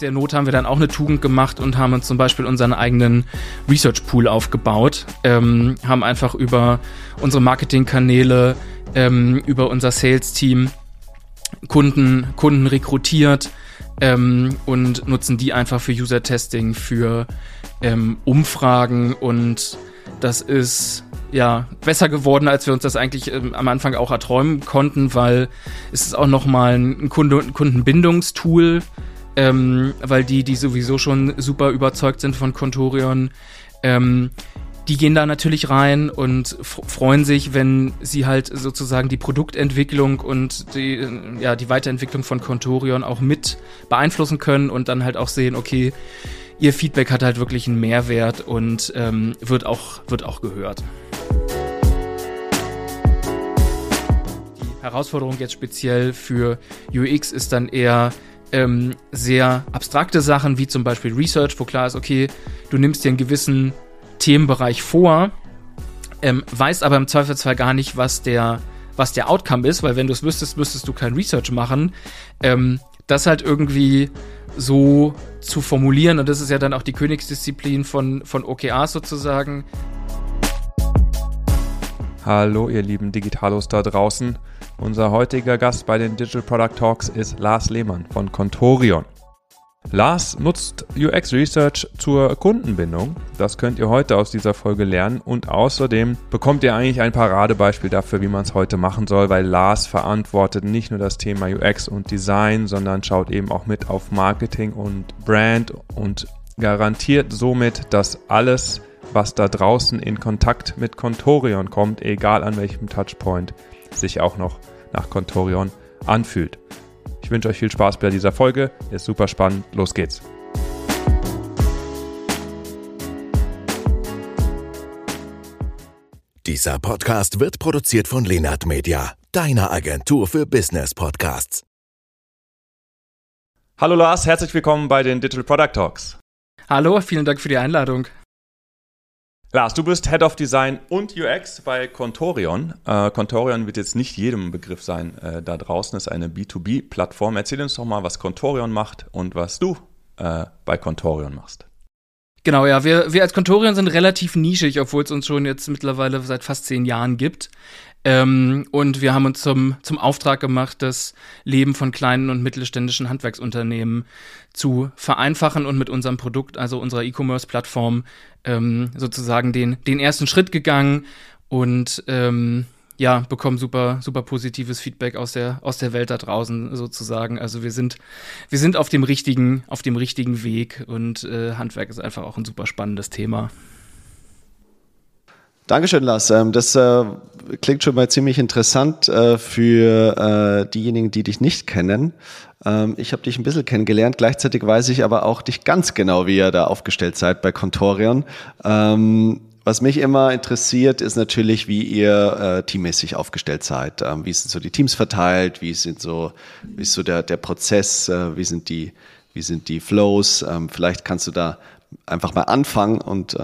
der Not haben wir dann auch eine Tugend gemacht und haben uns zum Beispiel unseren eigenen Research Pool aufgebaut, ähm, haben einfach über unsere Marketingkanäle, ähm, über unser Sales-Team Kunden, Kunden rekrutiert ähm, und nutzen die einfach für User-Testing, für ähm, Umfragen und das ist ja besser geworden, als wir uns das eigentlich ähm, am Anfang auch erträumen konnten, weil es ist auch nochmal ein Kunde Kundenbindungstool, ähm, weil die, die sowieso schon super überzeugt sind von Contorion, ähm, die gehen da natürlich rein und freuen sich, wenn sie halt sozusagen die Produktentwicklung und die, ja, die Weiterentwicklung von Contorion auch mit beeinflussen können und dann halt auch sehen, okay, ihr Feedback hat halt wirklich einen Mehrwert und ähm, wird, auch, wird auch gehört. Die Herausforderung jetzt speziell für UX ist dann eher ähm, sehr abstrakte Sachen, wie zum Beispiel Research, wo klar ist, okay, du nimmst dir einen gewissen Themenbereich vor, ähm, weißt aber im Zweifelsfall gar nicht, was der, was der Outcome ist, weil wenn du es wüsstest, müsstest du kein Research machen. Ähm, das halt irgendwie so zu formulieren, und das ist ja dann auch die Königsdisziplin von, von OKRs sozusagen. Hallo, ihr lieben Digitalos da draußen. Unser heutiger Gast bei den Digital Product Talks ist Lars Lehmann von Contorion. Lars nutzt UX Research zur Kundenbindung. Das könnt ihr heute aus dieser Folge lernen und außerdem bekommt ihr eigentlich ein Paradebeispiel dafür, wie man es heute machen soll, weil Lars verantwortet nicht nur das Thema UX und Design, sondern schaut eben auch mit auf Marketing und Brand und garantiert somit, dass alles, was da draußen in Kontakt mit Contorion kommt, egal an welchem Touchpoint, sich auch noch nach Contorion anfühlt. Ich wünsche euch viel Spaß bei dieser Folge. Ist super spannend. Los geht's. Dieser Podcast wird produziert von Lenart Media, deiner Agentur für Business Podcasts. Hallo Lars, herzlich willkommen bei den Digital Product Talks. Hallo, vielen Dank für die Einladung. Lars, du bist Head of Design und UX bei Contorion. Äh, Contorion wird jetzt nicht jedem Begriff sein äh, da draußen, ist eine B2B-Plattform. Erzähl uns doch mal, was Contorion macht und was du äh, bei Contorion machst. Genau, ja, wir, wir als Contorion sind relativ nischig, obwohl es uns schon jetzt mittlerweile seit fast zehn Jahren gibt. Ähm, und wir haben uns zum, zum Auftrag gemacht, das Leben von kleinen und mittelständischen Handwerksunternehmen zu vereinfachen und mit unserem Produkt, also unserer E-Commerce-Plattform, ähm, sozusagen den, den ersten Schritt gegangen und ähm, ja, bekommen super, super positives Feedback aus der, aus der Welt da draußen sozusagen. Also wir sind, wir sind auf dem richtigen, auf dem richtigen Weg und äh, Handwerk ist einfach auch ein super spannendes Thema. Dankeschön, Lars. Ähm, das äh, klingt schon mal ziemlich interessant äh, für äh, diejenigen, die dich nicht kennen. Ähm, ich habe dich ein bisschen kennengelernt. Gleichzeitig weiß ich aber auch dich ganz genau, wie ihr da aufgestellt seid bei Contorion. Ähm, was mich immer interessiert, ist natürlich, wie ihr teammäßig aufgestellt seid. wie sind so die Teams verteilt? Wie sind so, wie ist so der, der Prozess? wie sind die, wie sind die Flows? vielleicht kannst du da einfach mal anfangen und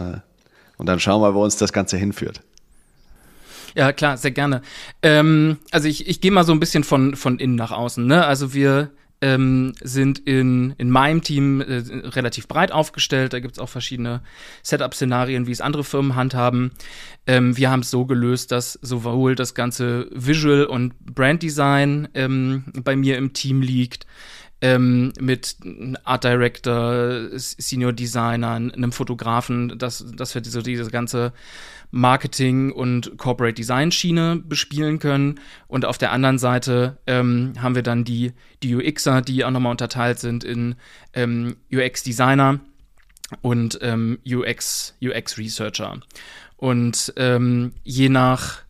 und dann schauen wir, wo uns das Ganze hinführt. Ja, klar, sehr gerne. Ähm, also ich, ich gehe mal so ein bisschen von, von innen nach außen. Ne? Also wir ähm, sind in, in meinem Team äh, relativ breit aufgestellt. Da gibt es auch verschiedene Setup-Szenarien, wie es andere Firmen handhaben. Ähm, wir haben es so gelöst, dass sowohl das ganze Visual und Brand Design ähm, bei mir im Team liegt, ähm, mit Art Director, Senior Designer, einem Fotografen, dass, dass wir diese, diese ganze Marketing- und Corporate Design-Schiene bespielen können. Und auf der anderen Seite ähm, haben wir dann die, die UXer, die auch nochmal unterteilt sind in ähm, UX-Designer und ähm, UX, UX-Researcher. Und ähm, je nach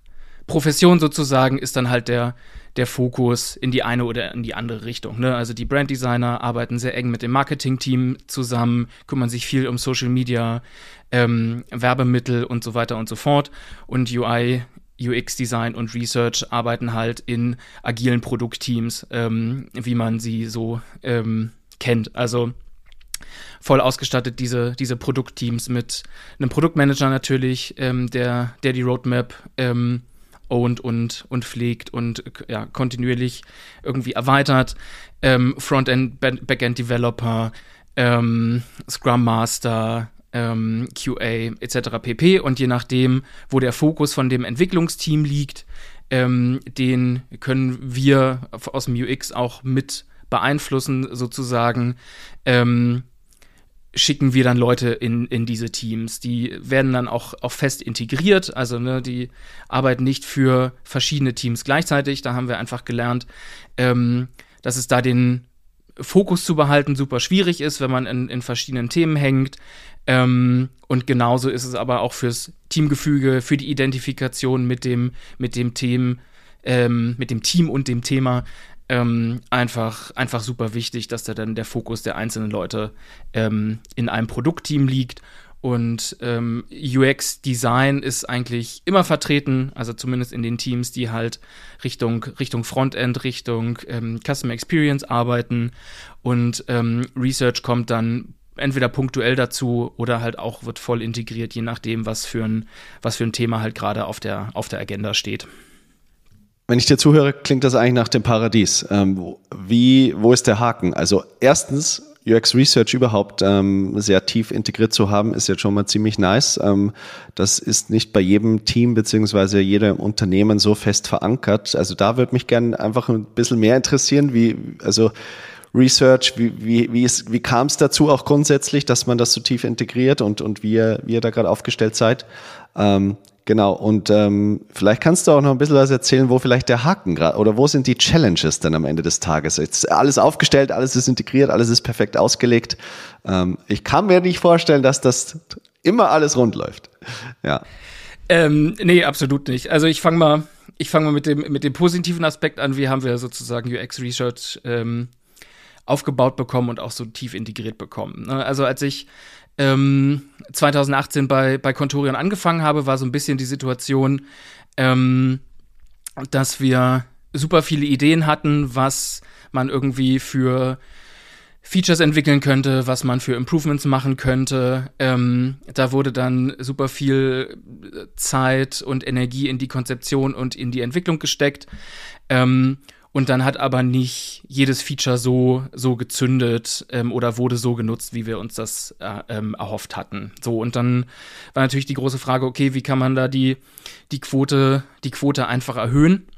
Profession sozusagen ist dann halt der der Fokus in die eine oder in die andere Richtung. Ne? Also die Branddesigner arbeiten sehr eng mit dem Marketing-Team zusammen, kümmern sich viel um Social Media, ähm, Werbemittel und so weiter und so fort. Und UI, UX-Design und Research arbeiten halt in agilen Produktteams, ähm, wie man sie so ähm, kennt. Also voll ausgestattet, diese, diese Produktteams mit einem Produktmanager natürlich, ähm, der, der die Roadmap ähm, owned und, und pflegt und ja, kontinuierlich irgendwie erweitert. Ähm, Frontend, Backend Developer, ähm, Scrum Master, ähm, QA etc. pp. Und je nachdem, wo der Fokus von dem Entwicklungsteam liegt, ähm, den können wir aus dem UX auch mit beeinflussen, sozusagen. Ähm, schicken wir dann Leute in, in diese Teams. Die werden dann auch, auch fest integriert, also ne, die arbeiten nicht für verschiedene Teams gleichzeitig. Da haben wir einfach gelernt, ähm, dass es da den Fokus zu behalten super schwierig ist, wenn man in, in verschiedenen Themen hängt. Ähm, und genauso ist es aber auch fürs Teamgefüge, für die Identifikation mit dem, mit dem Themen, ähm, mit dem Team und dem Thema ähm, einfach, einfach super wichtig, dass da dann der Fokus der einzelnen Leute ähm, in einem Produktteam liegt. Und ähm, UX-Design ist eigentlich immer vertreten, also zumindest in den Teams, die halt Richtung, Richtung Frontend, Richtung ähm, Customer Experience arbeiten. Und ähm, Research kommt dann entweder punktuell dazu oder halt auch wird voll integriert, je nachdem, was für ein, was für ein Thema halt gerade auf der, auf der Agenda steht. Wenn ich dir zuhöre, klingt das eigentlich nach dem Paradies. Ähm, wie, wo ist der Haken? Also erstens, UX Research überhaupt ähm, sehr tief integriert zu haben, ist jetzt schon mal ziemlich nice. Ähm, das ist nicht bei jedem Team beziehungsweise jedem Unternehmen so fest verankert. Also da würde mich gerne einfach ein bisschen mehr interessieren, wie, also Research, wie, wie, wie, wie kam es dazu auch grundsätzlich, dass man das so tief integriert und, und wie, ihr, wie ihr da gerade aufgestellt seid? Ähm, genau, und ähm, vielleicht kannst du auch noch ein bisschen was erzählen, wo vielleicht der Haken gerade oder wo sind die Challenges dann am Ende des Tages? Jetzt alles aufgestellt, alles ist integriert, alles ist perfekt ausgelegt. Ähm, ich kann mir nicht vorstellen, dass das immer alles rund läuft. Ja. Ähm, nee, absolut nicht. Also ich fange mal, ich fange mal mit dem, mit dem positiven Aspekt an. Wie haben wir sozusagen UX Research ähm, aufgebaut bekommen und auch so tief integriert bekommen. Ne? Also als ich ähm, 2018 bei, bei Contorion angefangen habe, war so ein bisschen die Situation, ähm, dass wir super viele Ideen hatten, was man irgendwie für Features entwickeln könnte, was man für Improvements machen könnte. Ähm, da wurde dann super viel Zeit und Energie in die Konzeption und in die Entwicklung gesteckt. Ähm, und dann hat aber nicht jedes Feature so, so gezündet ähm, oder wurde so genutzt, wie wir uns das äh, ähm, erhofft hatten. So, und dann war natürlich die große Frage, okay, wie kann man da die, die Quote, die Quote einfach erhöhen?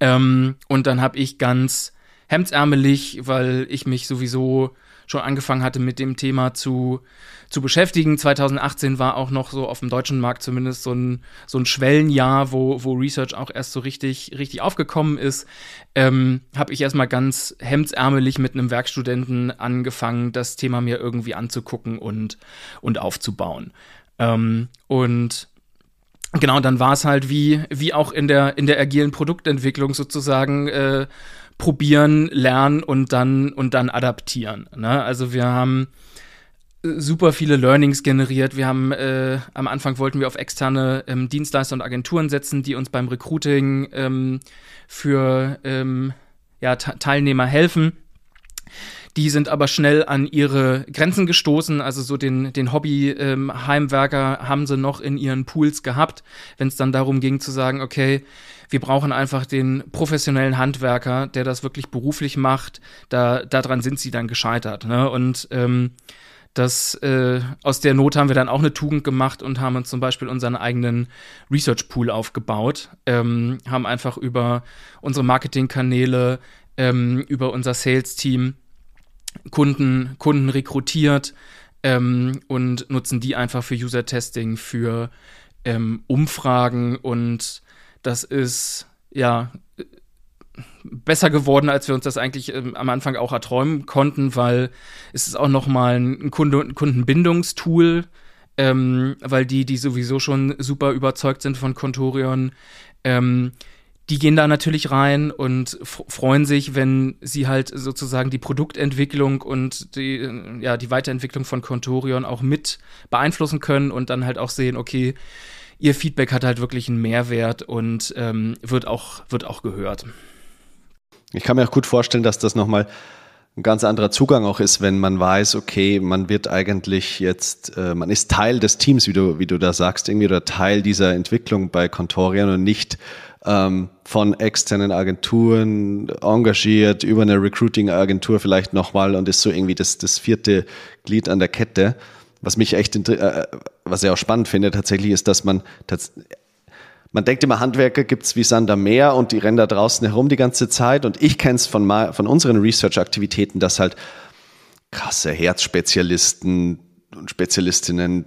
Ähm, und dann habe ich ganz hemdsärmelig, weil ich mich sowieso schon angefangen hatte, mit dem Thema zu, zu beschäftigen. 2018 war auch noch so auf dem deutschen Markt zumindest so ein, so ein Schwellenjahr, wo, wo Research auch erst so richtig, richtig aufgekommen ist. Ähm, habe ich erstmal ganz hemdsärmelig mit einem Werkstudenten angefangen, das Thema mir irgendwie anzugucken und, und aufzubauen. Ähm, und genau, dann war es halt wie, wie auch in der, in der agilen Produktentwicklung sozusagen, äh, probieren, lernen und dann und dann adaptieren. Ne? Also wir haben äh, super viele Learnings generiert. Wir haben äh, am Anfang wollten wir auf externe ähm, Dienstleister und Agenturen setzen, die uns beim Recruiting ähm, für ähm, ja, Teilnehmer helfen. Die sind aber schnell an ihre Grenzen gestoßen. Also so den, den Hobby-Heimwerker ähm, haben sie noch in ihren Pools gehabt, wenn es dann darum ging zu sagen, okay, wir brauchen einfach den professionellen Handwerker, der das wirklich beruflich macht. Da, daran sind sie dann gescheitert. Ne? Und ähm, das, äh, aus der Not haben wir dann auch eine Tugend gemacht und haben uns zum Beispiel unseren eigenen Research Pool aufgebaut, ähm, haben einfach über unsere Marketingkanäle, ähm, über unser Sales-Team Kunden, Kunden rekrutiert ähm, und nutzen die einfach für User-Testing, für ähm, Umfragen und das ist ja besser geworden, als wir uns das eigentlich ähm, am Anfang auch erträumen konnten, weil es ist auch noch mal ein Kunde Kundenbindungstool, ähm, weil die, die sowieso schon super überzeugt sind von Contorion, ähm, die gehen da natürlich rein und freuen sich, wenn sie halt sozusagen die Produktentwicklung und die, äh, ja, die Weiterentwicklung von Contorion auch mit beeinflussen können und dann halt auch sehen, okay, ihr Feedback hat halt wirklich einen Mehrwert und ähm, wird, auch, wird auch gehört. Ich kann mir auch gut vorstellen, dass das nochmal ein ganz anderer Zugang auch ist, wenn man weiß, okay, man wird eigentlich jetzt, äh, man ist Teil des Teams, wie du, wie du da sagst, irgendwie oder Teil dieser Entwicklung bei Contorian und nicht ähm, von externen Agenturen engagiert über eine Recruiting-Agentur vielleicht nochmal und ist so irgendwie das, das vierte Glied an der Kette. Was mich echt, äh, was ich auch spannend finde tatsächlich, ist, dass man man denkt immer, Handwerker gibt's wie Sander Meer und die rennen da draußen herum die ganze Zeit. Und ich kenne es von, von unseren Research-Aktivitäten, dass halt krasse Herzspezialisten und Spezialistinnen,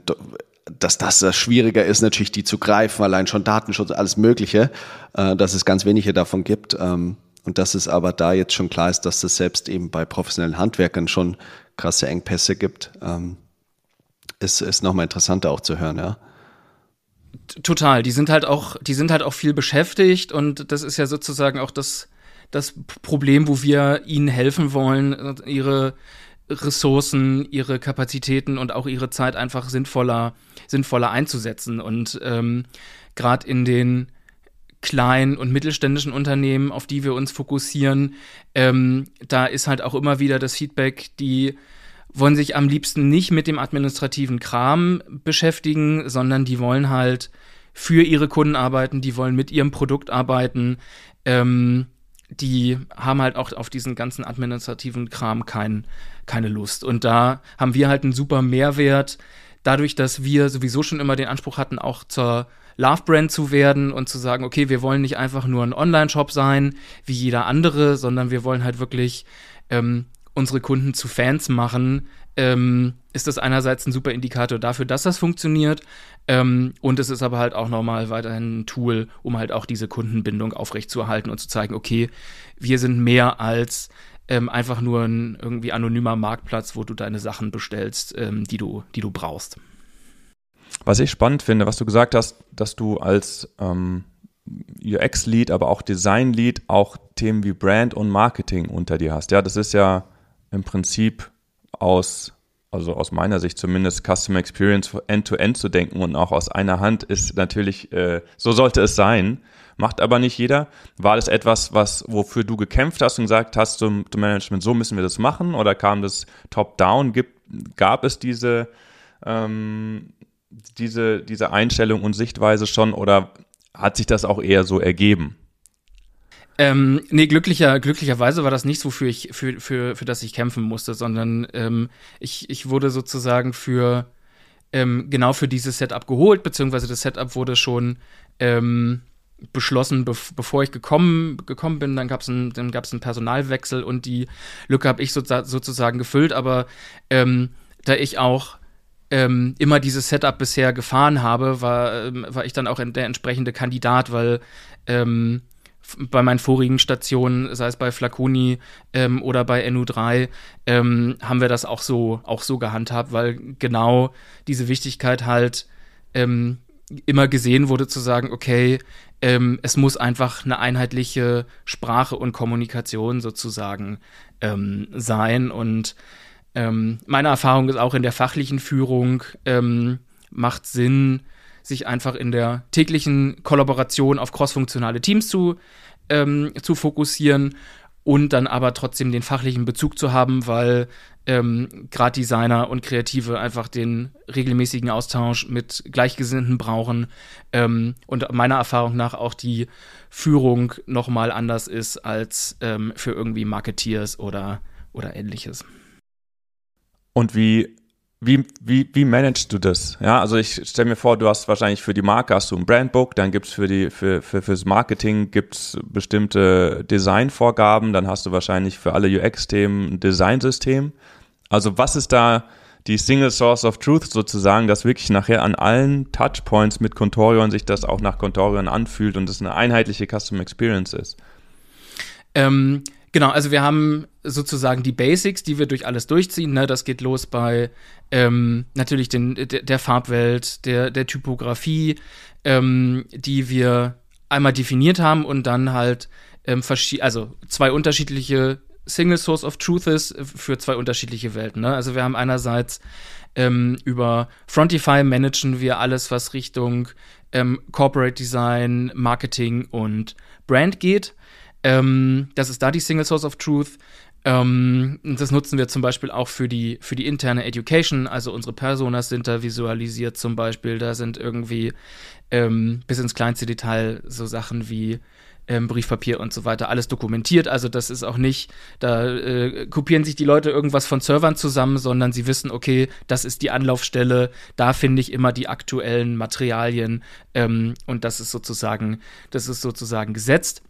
dass das schwieriger ist, natürlich die zu greifen, allein schon Datenschutz, alles Mögliche, äh, dass es ganz wenige davon gibt. Ähm, und dass es aber da jetzt schon klar ist, dass es selbst eben bei professionellen Handwerkern schon krasse Engpässe gibt, ähm, ist, ist nochmal interessanter auch zu hören, ja. Total, die sind halt auch, die sind halt auch viel beschäftigt und das ist ja sozusagen auch das, das Problem, wo wir ihnen helfen wollen, ihre Ressourcen, ihre Kapazitäten und auch ihre Zeit einfach sinnvoller, sinnvoller einzusetzen. Und ähm, gerade in den kleinen und mittelständischen Unternehmen, auf die wir uns fokussieren, ähm, da ist halt auch immer wieder das Feedback, die wollen sich am liebsten nicht mit dem administrativen Kram beschäftigen, sondern die wollen halt für ihre Kunden arbeiten, die wollen mit ihrem Produkt arbeiten. Ähm, die haben halt auch auf diesen ganzen administrativen Kram kein, keine Lust. Und da haben wir halt einen super Mehrwert, dadurch, dass wir sowieso schon immer den Anspruch hatten, auch zur Love-Brand zu werden und zu sagen, okay, wir wollen nicht einfach nur ein Online-Shop sein, wie jeder andere, sondern wir wollen halt wirklich ähm, unsere Kunden zu Fans machen, ähm, ist das einerseits ein super Indikator dafür, dass das funktioniert. Ähm, und es ist aber halt auch nochmal weiterhin ein Tool, um halt auch diese Kundenbindung aufrechtzuerhalten und zu zeigen, okay, wir sind mehr als ähm, einfach nur ein irgendwie anonymer Marktplatz, wo du deine Sachen bestellst, ähm, die, du, die du brauchst. Was ich spannend finde, was du gesagt hast, dass du als ähm, UX-Lead, aber auch Design-Lead auch Themen wie Brand und Marketing unter dir hast. Ja, das ist ja im Prinzip aus, also aus meiner Sicht zumindest, Customer Experience end-to-end -End zu denken und auch aus einer Hand ist natürlich, äh, so sollte es sein. Macht aber nicht jeder. War das etwas, was, wofür du gekämpft hast und gesagt hast zum, zum Management, so müssen wir das machen? Oder kam das top-down? Gab es diese, ähm, diese, diese Einstellung und Sichtweise schon oder hat sich das auch eher so ergeben? Ähm, nee, glücklicher, glücklicherweise war das nichts, wofür ich, für, für, für das ich kämpfen musste, sondern ähm, ich, ich wurde sozusagen für ähm, genau für dieses Setup geholt, beziehungsweise das Setup wurde schon ähm, beschlossen, bev bevor ich gekommen, gekommen bin. Dann gab es einen, dann gab's einen Personalwechsel und die Lücke habe ich so, sozusagen gefüllt, aber ähm, da ich auch ähm, immer dieses Setup bisher gefahren habe, war, ähm, war ich dann auch der entsprechende Kandidat, weil ähm, bei meinen vorigen Stationen, sei es bei Flaconi ähm, oder bei NU3, ähm, haben wir das auch so, auch so gehandhabt, weil genau diese Wichtigkeit halt ähm, immer gesehen wurde, zu sagen, okay, ähm, es muss einfach eine einheitliche Sprache und Kommunikation sozusagen ähm, sein. Und ähm, meine Erfahrung ist auch in der fachlichen Führung macht Sinn, sich einfach in der täglichen Kollaboration auf crossfunktionale Teams zu, ähm, zu fokussieren und dann aber trotzdem den fachlichen Bezug zu haben, weil ähm, gerade Designer und Kreative einfach den regelmäßigen Austausch mit Gleichgesinnten brauchen ähm, und meiner Erfahrung nach auch die Führung nochmal anders ist als ähm, für irgendwie Marketeers oder, oder ähnliches. Und wie wie, wie, wie managst du das? Ja, also ich stelle mir vor, du hast wahrscheinlich für die Marke hast du ein Brandbook, dann gibt's für die, für, für, fürs Marketing gibt's bestimmte Designvorgaben, dann hast du wahrscheinlich für alle UX-Themen ein Designsystem. Also was ist da die Single Source of Truth sozusagen, dass wirklich nachher an allen Touchpoints mit Contorion sich das auch nach Contorion anfühlt und es eine einheitliche Custom Experience ist? Ähm, Genau, also wir haben sozusagen die Basics, die wir durch alles durchziehen. Ne? Das geht los bei ähm, natürlich den, der, der, Farbwelt, der, der Typografie, ähm, die wir einmal definiert haben und dann halt ähm, also zwei unterschiedliche Single Source of Truths für zwei unterschiedliche Welten. Ne? Also wir haben einerseits ähm, über Frontify managen wir alles, was Richtung ähm, Corporate Design, Marketing und Brand geht. Ähm, das ist da die Single Source of Truth. Ähm, das nutzen wir zum Beispiel auch für die, für die interne Education. Also unsere Personas sind da visualisiert zum Beispiel. Da sind irgendwie ähm, bis ins kleinste Detail so Sachen wie ähm, Briefpapier und so weiter, alles dokumentiert. Also das ist auch nicht, da äh, kopieren sich die Leute irgendwas von Servern zusammen, sondern sie wissen, okay, das ist die Anlaufstelle, da finde ich immer die aktuellen Materialien ähm, und das ist sozusagen, das ist sozusagen gesetzt.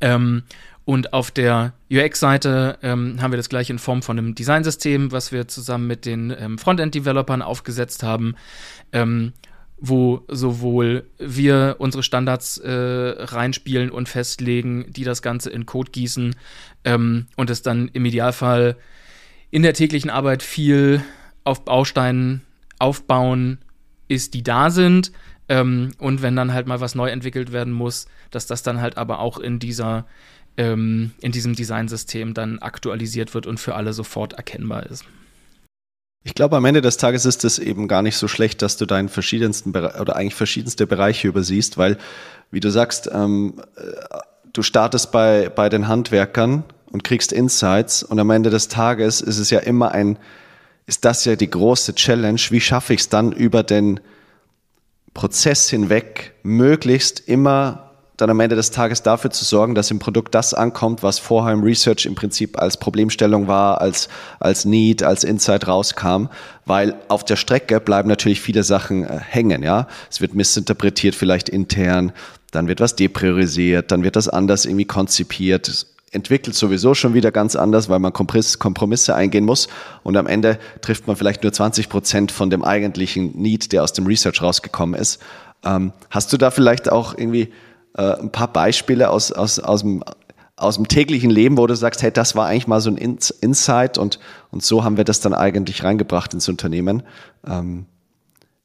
Ähm, und auf der UX-Seite ähm, haben wir das gleich in Form von einem Designsystem, was wir zusammen mit den ähm, Frontend-Developern aufgesetzt haben, ähm, wo sowohl wir unsere Standards äh, reinspielen und festlegen, die das Ganze in Code gießen ähm, und es dann im Idealfall in der täglichen Arbeit viel auf Bausteinen aufbauen ist, die da sind. Ähm, und wenn dann halt mal was neu entwickelt werden muss, dass das dann halt aber auch in dieser ähm, in diesem Designsystem dann aktualisiert wird und für alle sofort erkennbar ist. Ich glaube, am Ende des Tages ist es eben gar nicht so schlecht, dass du deinen verschiedensten Bere oder eigentlich verschiedenste Bereiche übersiehst, weil, wie du sagst, ähm, äh, du startest bei, bei den Handwerkern und kriegst Insights und am Ende des Tages ist es ja immer ein, ist das ja die große Challenge, wie schaffe ich es dann über den Prozess hinweg möglichst immer dann am Ende des Tages dafür zu sorgen, dass im Produkt das ankommt, was vorher im Research im Prinzip als Problemstellung war, als, als Need, als Insight rauskam, weil auf der Strecke bleiben natürlich viele Sachen äh, hängen, ja. Es wird missinterpretiert, vielleicht intern, dann wird was depriorisiert, dann wird das anders irgendwie konzipiert, entwickelt sowieso schon wieder ganz anders, weil man Kompromisse eingehen muss und am Ende trifft man vielleicht nur 20 Prozent von dem eigentlichen Need, der aus dem Research rausgekommen ist. Ähm, hast du da vielleicht auch irgendwie äh, ein paar Beispiele aus, aus, aus, dem, aus dem täglichen Leben, wo du sagst, hey, das war eigentlich mal so ein Insight und, und so haben wir das dann eigentlich reingebracht ins Unternehmen. Ähm,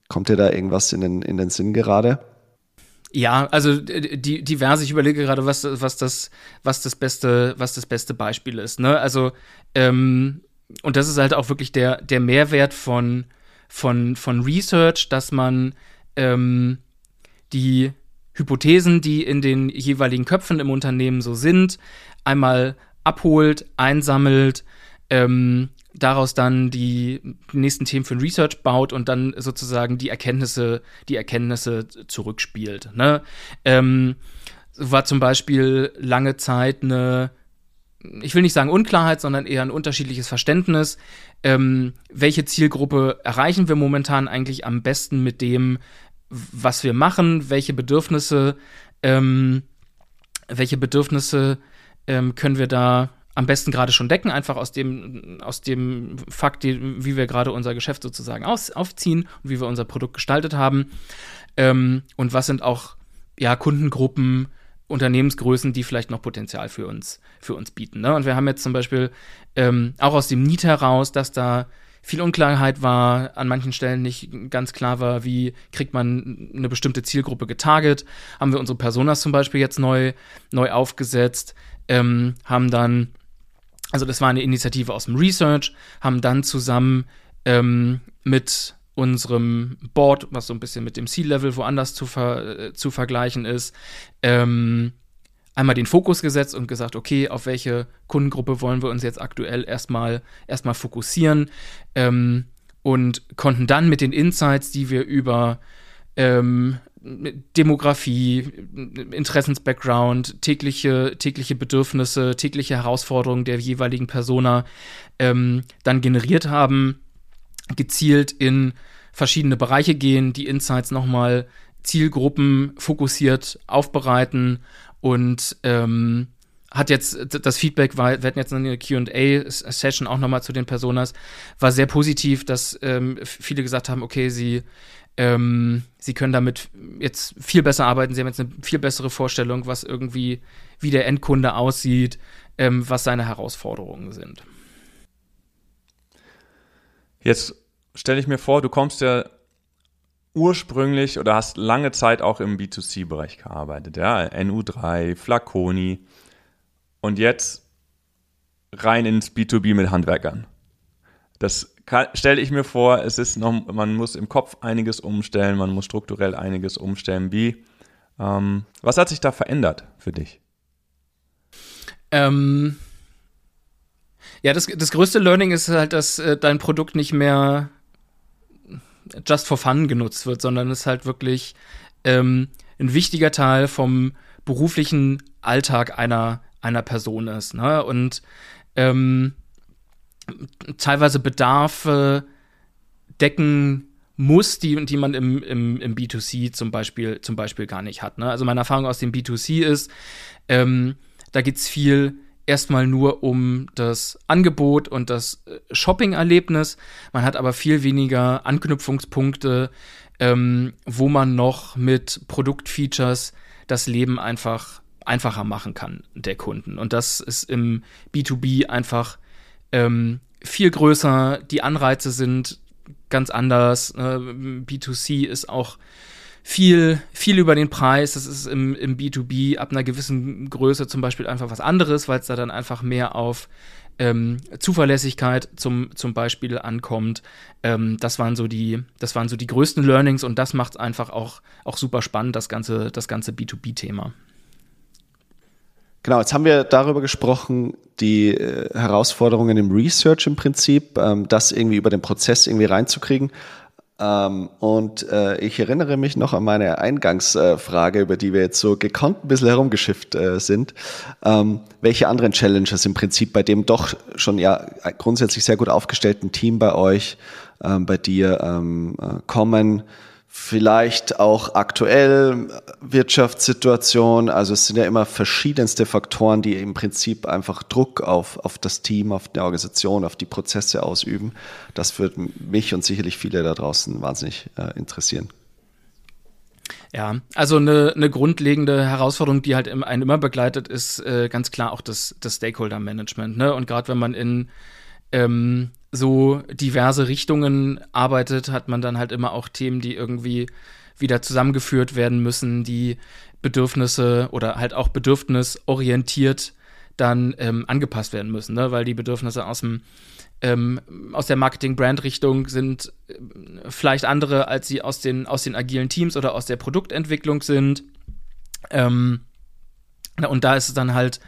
kommt dir da irgendwas in den, in den Sinn gerade? Ja, also die diverse, ich überlege gerade, was, was, das, was, das beste, was das beste Beispiel ist. Ne? Also, ähm, und das ist halt auch wirklich der, der Mehrwert von, von, von Research, dass man ähm, die, Hypothesen, die in den jeweiligen Köpfen im Unternehmen so sind, einmal abholt, einsammelt, ähm, daraus dann die nächsten Themen für ein Research baut und dann sozusagen die Erkenntnisse, die Erkenntnisse zurückspielt. Ne? Ähm, war zum Beispiel lange Zeit eine, ich will nicht sagen Unklarheit, sondern eher ein unterschiedliches Verständnis. Ähm, welche Zielgruppe erreichen wir momentan eigentlich am besten mit dem, was wir machen, welche Bedürfnisse, ähm, welche Bedürfnisse ähm, können wir da am besten gerade schon decken, einfach aus dem, aus dem Fakt, wie wir gerade unser Geschäft sozusagen aus, aufziehen und wie wir unser Produkt gestaltet haben. Ähm, und was sind auch ja, Kundengruppen, Unternehmensgrößen, die vielleicht noch Potenzial für uns, für uns bieten. Ne? Und wir haben jetzt zum Beispiel ähm, auch aus dem Need heraus, dass da viel Unklarheit war, an manchen Stellen nicht ganz klar war, wie kriegt man eine bestimmte Zielgruppe getarget. Haben wir unsere Personas zum Beispiel jetzt neu, neu aufgesetzt, ähm, haben dann, also das war eine Initiative aus dem Research, haben dann zusammen ähm, mit unserem Board, was so ein bisschen mit dem C-Level woanders zu, ver, äh, zu vergleichen ist, ähm, einmal den Fokus gesetzt und gesagt, okay, auf welche Kundengruppe wollen wir uns jetzt aktuell erstmal, erstmal fokussieren ähm, und konnten dann mit den Insights, die wir über ähm, Demografie, Interessensbackground, tägliche, tägliche Bedürfnisse, tägliche Herausforderungen der jeweiligen Persona ähm, dann generiert haben, gezielt in verschiedene Bereiche gehen, die Insights nochmal Zielgruppen fokussiert aufbereiten und ähm, hat jetzt das Feedback war, wir hatten jetzt eine QA-Session auch nochmal zu den Personas, war sehr positiv, dass ähm, viele gesagt haben, okay, sie, ähm, sie können damit jetzt viel besser arbeiten, sie haben jetzt eine viel bessere Vorstellung, was irgendwie, wie der Endkunde aussieht, ähm, was seine Herausforderungen sind. Jetzt stelle ich mir vor, du kommst ja ursprünglich oder hast lange Zeit auch im B2C-Bereich gearbeitet, ja, NU3, Flaconi und jetzt rein ins B2B mit Handwerkern. Das stelle ich mir vor, es ist noch, man muss im Kopf einiges umstellen, man muss strukturell einiges umstellen. Wie, ähm, was hat sich da verändert für dich? Ähm, Ja, das, das größte Learning ist halt, dass äh, dein Produkt nicht mehr just for fun genutzt wird, sondern es halt wirklich ähm, ein wichtiger Teil vom beruflichen Alltag einer, einer Person ist. Ne? Und ähm, teilweise Bedarfe decken muss, die, die man im, im, im B2C zum Beispiel, zum Beispiel gar nicht hat. Ne? Also meine Erfahrung aus dem B2C ist, ähm, da geht es viel erstmal nur um das Angebot und das äh, Shopping-Erlebnis. Man hat aber viel weniger Anknüpfungspunkte, ähm, wo man noch mit Produktfeatures das Leben einfach einfacher machen kann der Kunden. Und das ist im B2B einfach ähm, viel größer. Die Anreize sind ganz anders. Äh, B2C ist auch viel, viel über den Preis. Das ist im, im B2B ab einer gewissen Größe zum Beispiel einfach was anderes, weil es da dann einfach mehr auf ähm, Zuverlässigkeit zum, zum Beispiel ankommt. Ähm, das waren so die, das waren so die größten Learnings und das macht es einfach auch, auch super spannend, das ganze, das ganze B2B-Thema. Genau, jetzt haben wir darüber gesprochen, die äh, Herausforderungen im Research im Prinzip, ähm, das irgendwie über den Prozess irgendwie reinzukriegen. Ähm, und äh, ich erinnere mich noch an meine Eingangsfrage, über die wir jetzt so gekonnt ein bisschen herumgeschifft äh, sind. Ähm, welche anderen Challenges im Prinzip bei dem doch schon ja grundsätzlich sehr gut aufgestellten Team bei euch, bei dir kommen? Vielleicht auch aktuell Wirtschaftssituation. Also es sind ja immer verschiedenste Faktoren, die im Prinzip einfach Druck auf, auf das Team, auf die Organisation, auf die Prozesse ausüben. Das wird mich und sicherlich viele da draußen wahnsinnig äh, interessieren. Ja, also eine, eine grundlegende Herausforderung, die halt einen immer begleitet, ist äh, ganz klar auch das, das Stakeholder-Management. Ne? Und gerade wenn man in ähm, so diverse Richtungen arbeitet, hat man dann halt immer auch Themen, die irgendwie wieder zusammengeführt werden müssen, die Bedürfnisse oder halt auch bedürfnisorientiert dann ähm, angepasst werden müssen, ne? weil die Bedürfnisse aus dem ähm, aus der Marketing-Brand-Richtung sind äh, vielleicht andere, als sie aus den, aus den agilen Teams oder aus der Produktentwicklung sind. Ähm, und da ist es dann halt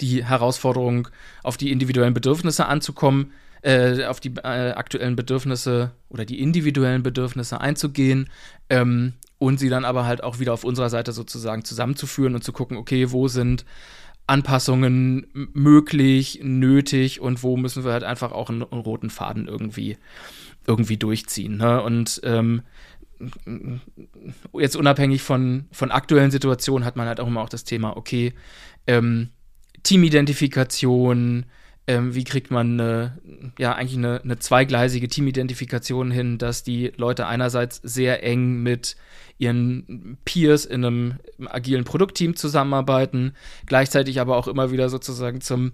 die Herausforderung, auf die individuellen Bedürfnisse anzukommen, äh, auf die äh, aktuellen Bedürfnisse oder die individuellen Bedürfnisse einzugehen ähm, und sie dann aber halt auch wieder auf unserer Seite sozusagen zusammenzuführen und zu gucken, okay, wo sind Anpassungen möglich, nötig und wo müssen wir halt einfach auch einen, einen roten Faden irgendwie, irgendwie durchziehen. Ne? Und ähm, jetzt unabhängig von, von aktuellen Situationen hat man halt auch immer auch das Thema, okay, ähm, Teamidentifikation, ähm, wie kriegt man eine, ja eigentlich eine, eine zweigleisige Teamidentifikation hin, dass die Leute einerseits sehr eng mit ihren Peers in einem agilen Produktteam zusammenarbeiten, gleichzeitig aber auch immer wieder sozusagen zum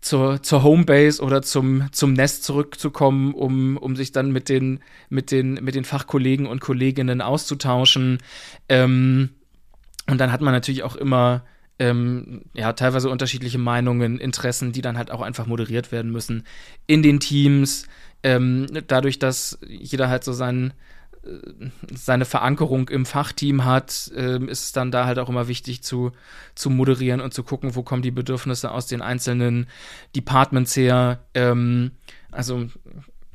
zur, zur Homebase oder zum, zum Nest zurückzukommen, um, um sich dann mit den, mit, den, mit den Fachkollegen und Kolleginnen auszutauschen. Ähm, und dann hat man natürlich auch immer ähm, ja, teilweise unterschiedliche Meinungen, Interessen, die dann halt auch einfach moderiert werden müssen in den Teams. Ähm, dadurch, dass jeder halt so seinen, äh, seine Verankerung im Fachteam hat, äh, ist es dann da halt auch immer wichtig zu, zu moderieren und zu gucken, wo kommen die Bedürfnisse aus den einzelnen Departments her. Ähm, also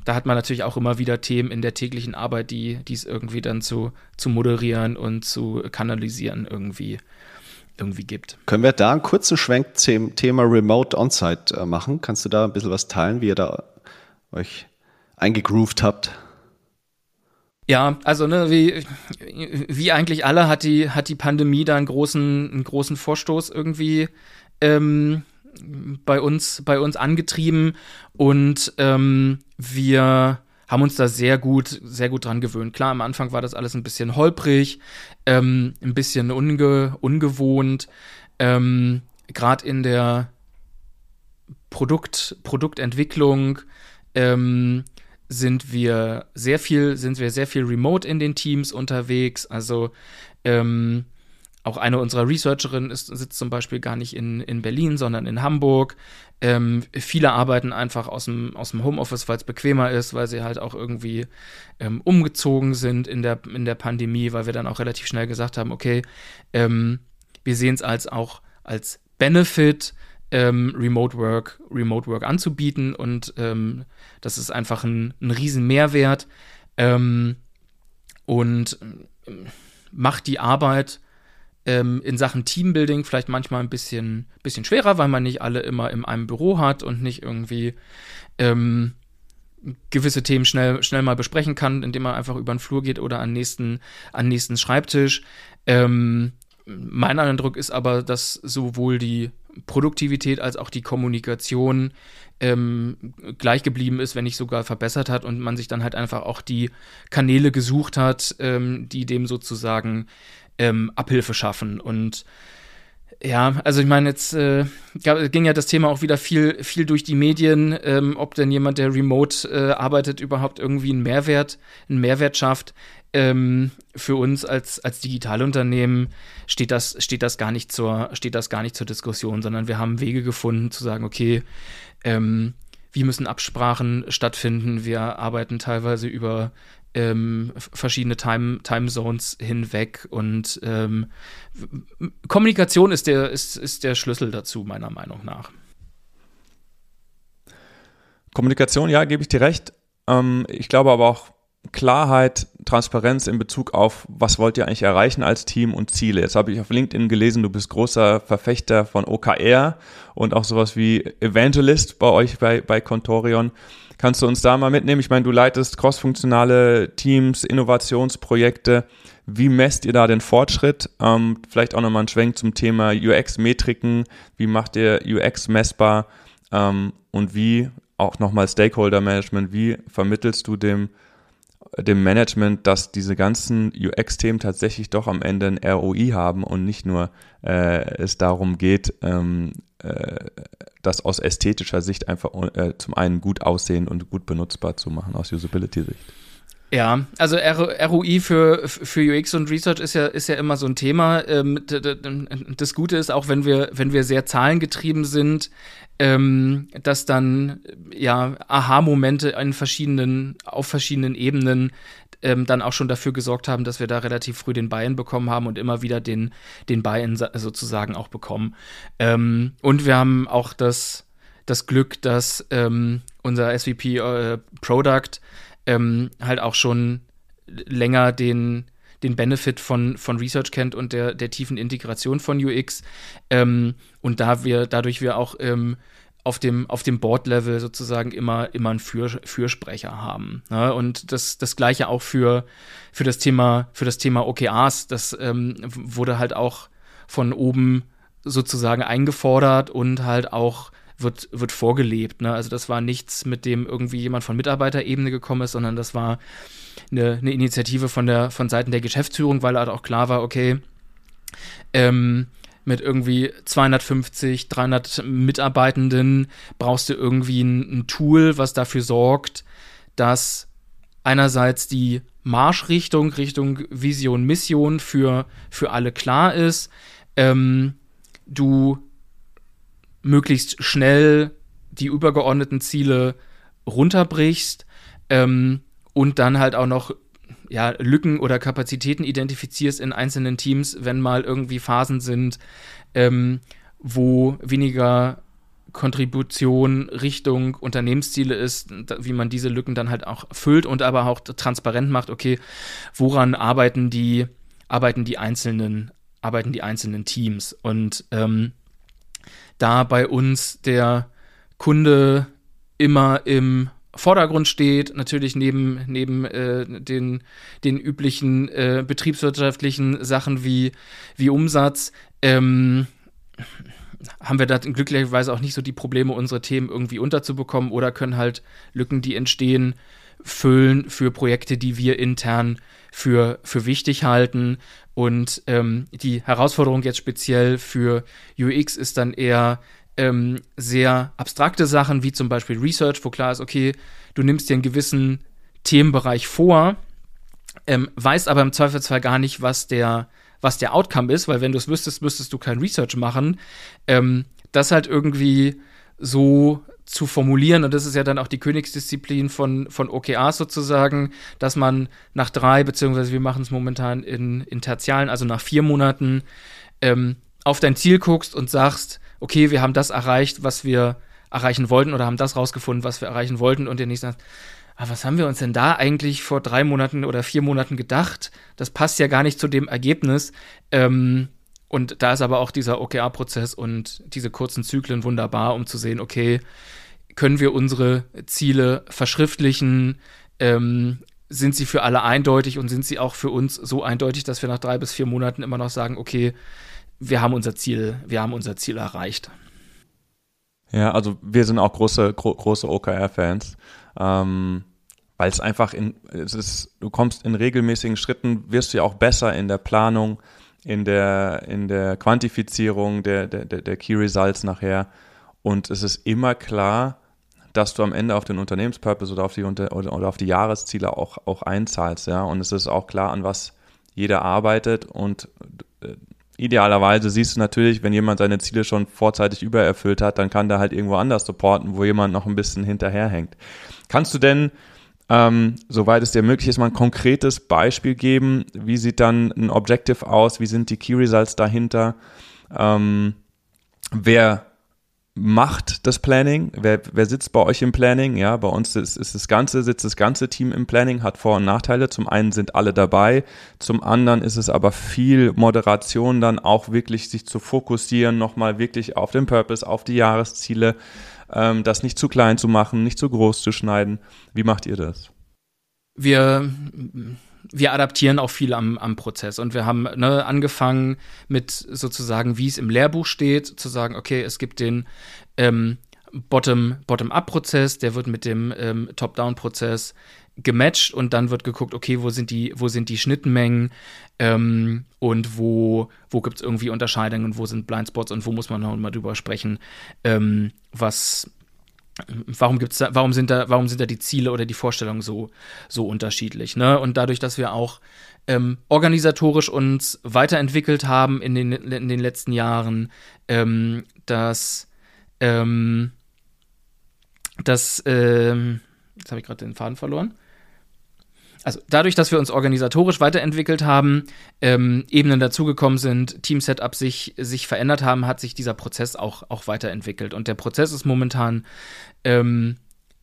da hat man natürlich auch immer wieder Themen in der täglichen Arbeit, die es irgendwie dann zu, zu moderieren und zu kanalisieren irgendwie irgendwie gibt. Können wir da einen kurzen Schwenk zum Thema Remote Onsite äh, machen? Kannst du da ein bisschen was teilen, wie ihr da euch eingegroovt habt? Ja, also ne, wie, wie eigentlich alle hat die, hat die Pandemie da einen großen, einen großen Vorstoß irgendwie ähm, bei uns, bei uns angetrieben und ähm, wir haben uns da sehr gut, sehr gut dran gewöhnt. Klar, am Anfang war das alles ein bisschen holprig, ähm, ein bisschen unge ungewohnt. Ähm, Gerade in der Produkt, Produktentwicklung ähm, sind wir sehr viel, sind wir sehr viel remote in den Teams unterwegs. Also ähm, auch eine unserer Researcherinnen ist, sitzt zum Beispiel gar nicht in, in Berlin, sondern in Hamburg. Ähm, viele arbeiten einfach aus dem, aus dem Homeoffice, weil es bequemer ist, weil sie halt auch irgendwie ähm, umgezogen sind in der, in der Pandemie, weil wir dann auch relativ schnell gesagt haben, okay, ähm, wir sehen es als auch als Benefit, ähm, Remote Work, Remote Work anzubieten und ähm, das ist einfach ein, ein riesen Mehrwert ähm, und macht die Arbeit ähm, in Sachen Teambuilding vielleicht manchmal ein bisschen, bisschen schwerer, weil man nicht alle immer in einem Büro hat und nicht irgendwie ähm, gewisse Themen schnell, schnell mal besprechen kann, indem man einfach über den Flur geht oder an nächsten, an nächsten Schreibtisch. Ähm, mein Eindruck ist aber, dass sowohl die Produktivität als auch die Kommunikation ähm, gleich geblieben ist, wenn nicht sogar verbessert hat und man sich dann halt einfach auch die Kanäle gesucht hat, ähm, die dem sozusagen ähm, Abhilfe schaffen. Und ja, also ich meine, jetzt äh, ging ja das Thema auch wieder viel, viel durch die Medien, ähm, ob denn jemand, der remote äh, arbeitet, überhaupt irgendwie einen Mehrwert, einen Mehrwert schafft. Ähm, für uns als, als Digitalunternehmen steht das, steht, das gar nicht zur, steht das gar nicht zur Diskussion, sondern wir haben Wege gefunden zu sagen, okay, ähm, wie müssen Absprachen stattfinden? Wir arbeiten teilweise über ähm, verschiedene Time, Time Zones hinweg und ähm, Kommunikation ist der, ist, ist der Schlüssel dazu, meiner Meinung nach. Kommunikation, ja, gebe ich dir recht. Ähm, ich glaube aber auch Klarheit, Transparenz in Bezug auf, was wollt ihr eigentlich erreichen als Team und Ziele. Jetzt habe ich auf LinkedIn gelesen, du bist großer Verfechter von OKR und auch sowas wie Evangelist bei euch bei, bei Contorion. Kannst du uns da mal mitnehmen? Ich meine, du leitest crossfunktionale Teams, Innovationsprojekte. Wie messt ihr da den Fortschritt? Ähm, vielleicht auch nochmal ein Schwenk zum Thema UX-Metriken. Wie macht ihr UX messbar? Ähm, und wie auch nochmal Stakeholder-Management, wie vermittelst du dem, dem Management, dass diese ganzen UX-Themen tatsächlich doch am Ende ein ROI haben und nicht nur äh, es darum geht, ähm, äh, das aus ästhetischer Sicht einfach äh, zum einen gut aussehen und gut benutzbar zu machen aus Usability-Sicht. Ja, also ROI für, für UX und Research ist ja, ist ja immer so ein Thema. Ähm, das Gute ist auch, wenn wir, wenn wir sehr zahlengetrieben sind, ähm, dass dann ja Aha-Momente verschiedenen, auf verschiedenen Ebenen ähm, dann auch schon dafür gesorgt haben, dass wir da relativ früh den Buy-in bekommen haben und immer wieder den, den Buy-in sozusagen auch bekommen. Und wir haben auch das, das Glück, dass unser SVP äh, Product ähm, halt auch schon länger den den Benefit von, von Research kennt und der, der tiefen Integration von UX. Ähm, und da wir, dadurch wir auch ähm, auf dem, auf dem Board-Level sozusagen immer, immer einen Für, Fürsprecher haben. Ne? Und das, das gleiche auch für, für das Thema, für das Thema OKRs. Das ähm, wurde halt auch von oben sozusagen eingefordert und halt auch wird, wird vorgelebt. Ne? Also das war nichts, mit dem irgendwie jemand von Mitarbeiterebene gekommen ist, sondern das war eine, eine Initiative von der von Seiten der Geschäftsführung, weil halt auch klar war, okay, ähm, mit irgendwie 250, 300 Mitarbeitenden brauchst du irgendwie ein, ein Tool, was dafür sorgt, dass einerseits die Marschrichtung Richtung Vision, Mission für, für alle klar ist, ähm, du möglichst schnell die übergeordneten Ziele runterbrichst ähm, und dann halt auch noch ja, Lücken oder Kapazitäten identifizierst in einzelnen Teams, wenn mal irgendwie Phasen sind, ähm, wo weniger Kontribution Richtung Unternehmensziele ist, wie man diese Lücken dann halt auch füllt und aber auch transparent macht, okay, woran arbeiten die, arbeiten die einzelnen, arbeiten die einzelnen Teams. Und ähm, da bei uns der Kunde immer im Vordergrund steht, natürlich neben, neben äh, den, den üblichen äh, betriebswirtschaftlichen Sachen wie, wie Umsatz, ähm, haben wir da glücklicherweise auch nicht so die Probleme, unsere Themen irgendwie unterzubekommen oder können halt Lücken, die entstehen, füllen für Projekte, die wir intern für, für wichtig halten. Und ähm, die Herausforderung jetzt speziell für UX ist dann eher ähm, sehr abstrakte Sachen, wie zum Beispiel Research, wo klar ist, okay, du nimmst dir einen gewissen Themenbereich vor, ähm, weißt aber im Zweifelsfall gar nicht, was der, was der Outcome ist, weil wenn du es wüsstest, müsstest du kein Research machen. Ähm, das halt irgendwie so zu formulieren, und das ist ja dann auch die Königsdisziplin von, von OKRs sozusagen, dass man nach drei, beziehungsweise wir machen es momentan in, in Tertialen, also nach vier Monaten, ähm, auf dein Ziel guckst und sagst, okay, wir haben das erreicht, was wir erreichen wollten oder haben das rausgefunden, was wir erreichen wollten und der nächste sagt, ah, was haben wir uns denn da eigentlich vor drei Monaten oder vier Monaten gedacht? Das passt ja gar nicht zu dem Ergebnis. Ähm, und da ist aber auch dieser OKR-Prozess und diese kurzen Zyklen wunderbar, um zu sehen, okay, können wir unsere Ziele verschriftlichen? Ähm, sind sie für alle eindeutig und sind sie auch für uns so eindeutig, dass wir nach drei bis vier Monaten immer noch sagen, okay, wir haben unser Ziel, wir haben unser Ziel erreicht. Ja, also wir sind auch große, gro große OKR-Fans, ähm, weil es einfach in, es ist, du kommst in regelmäßigen Schritten, wirst du ja auch besser in der Planung, in der, in der Quantifizierung der, der, der Key Results nachher. Und es ist immer klar, dass du am Ende auf den Unternehmenspurpose oder auf die, oder, oder auf die Jahresziele auch, auch einzahlst. Ja? Und es ist auch klar, an was jeder arbeitet. Und äh, idealerweise siehst du natürlich, wenn jemand seine Ziele schon vorzeitig übererfüllt hat, dann kann der halt irgendwo anders supporten, wo jemand noch ein bisschen hinterherhängt. Kannst du denn ähm, soweit es dir möglich ist, mal ein konkretes Beispiel geben. Wie sieht dann ein Objective aus? Wie sind die Key Results dahinter? Ähm, wer macht das Planning? Wer, wer sitzt bei euch im Planning? Ja, bei uns ist, ist das ganze, sitzt das ganze Team im Planning, hat Vor- und Nachteile. Zum einen sind alle dabei, zum anderen ist es aber viel Moderation dann auch wirklich sich zu fokussieren, nochmal wirklich auf den Purpose, auf die Jahresziele ähm, das nicht zu klein zu machen, nicht zu groß zu schneiden. Wie macht ihr das? Wir wir adaptieren auch viel am, am Prozess. Und wir haben ne, angefangen mit sozusagen, wie es im Lehrbuch steht, zu sagen, okay, es gibt den ähm, Bottom-up-Prozess, der wird mit dem ähm, Top-down-Prozess gematcht und dann wird geguckt, okay, wo sind die, wo sind die Schnittmengen ähm, und wo, wo gibt es irgendwie Unterscheidungen, wo sind Blindspots und wo muss man noch mal drüber sprechen, ähm, was warum gibt's da, warum sind da, warum sind da die Ziele oder die Vorstellungen so, so unterschiedlich, ne? Und dadurch, dass wir auch ähm, organisatorisch uns weiterentwickelt haben in den, in den letzten Jahren, ähm, dass, ähm, dass, ähm, jetzt habe ich gerade den Faden verloren also dadurch, dass wir uns organisatorisch weiterentwickelt haben, ähm, Ebenen dazugekommen sind, Team-Setup sich, sich verändert haben, hat sich dieser Prozess auch, auch weiterentwickelt. Und der Prozess ist momentan ähm,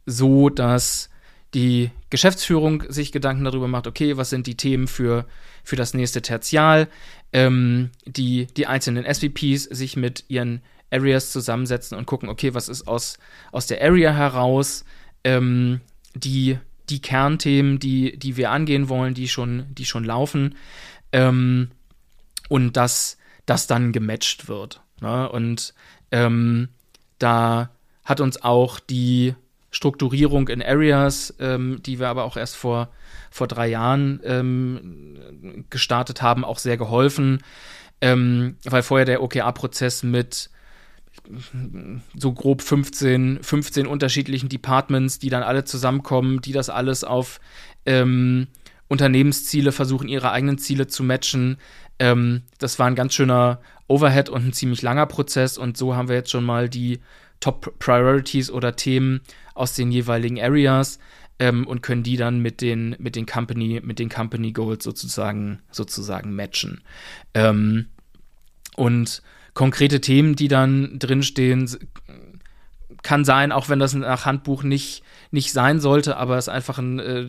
so, dass die Geschäftsführung sich Gedanken darüber macht, okay, was sind die Themen für, für das nächste Tertial, ähm, die, die einzelnen SVPs sich mit ihren Areas zusammensetzen und gucken, okay, was ist aus, aus der Area heraus ähm, die die Kernthemen, die, die wir angehen wollen, die schon, die schon laufen. Ähm, und dass das dann gematcht wird. Ne? Und ähm, da hat uns auch die Strukturierung in Areas, ähm, die wir aber auch erst vor, vor drei Jahren ähm, gestartet haben, auch sehr geholfen, ähm, weil vorher der OKR-Prozess mit so grob 15, 15 unterschiedlichen Departments, die dann alle zusammenkommen, die das alles auf ähm, Unternehmensziele versuchen, ihre eigenen Ziele zu matchen. Ähm, das war ein ganz schöner Overhead und ein ziemlich langer Prozess und so haben wir jetzt schon mal die Top Priorities oder Themen aus den jeweiligen Areas ähm, und können die dann mit den, mit den Company, mit den Company Goals sozusagen, sozusagen matchen. Ähm, und konkrete Themen, die dann drinstehen. Kann sein, auch wenn das nach Handbuch nicht, nicht sein sollte, aber es einfach ein, äh,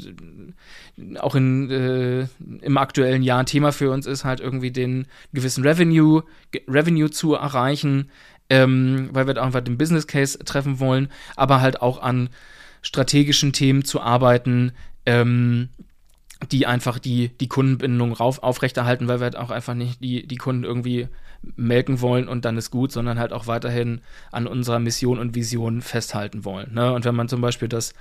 auch in, äh, im aktuellen Jahr ein Thema für uns ist, halt irgendwie den gewissen Revenue, Revenue zu erreichen, ähm, weil wir einfach den Business Case treffen wollen, aber halt auch an strategischen Themen zu arbeiten, ähm, die einfach die, die Kundenbindung rauf, aufrechterhalten, weil wir halt auch einfach nicht die, die Kunden irgendwie melken wollen und dann ist gut, sondern halt auch weiterhin an unserer Mission und Vision festhalten wollen. Ne? Und wenn man zum Beispiel das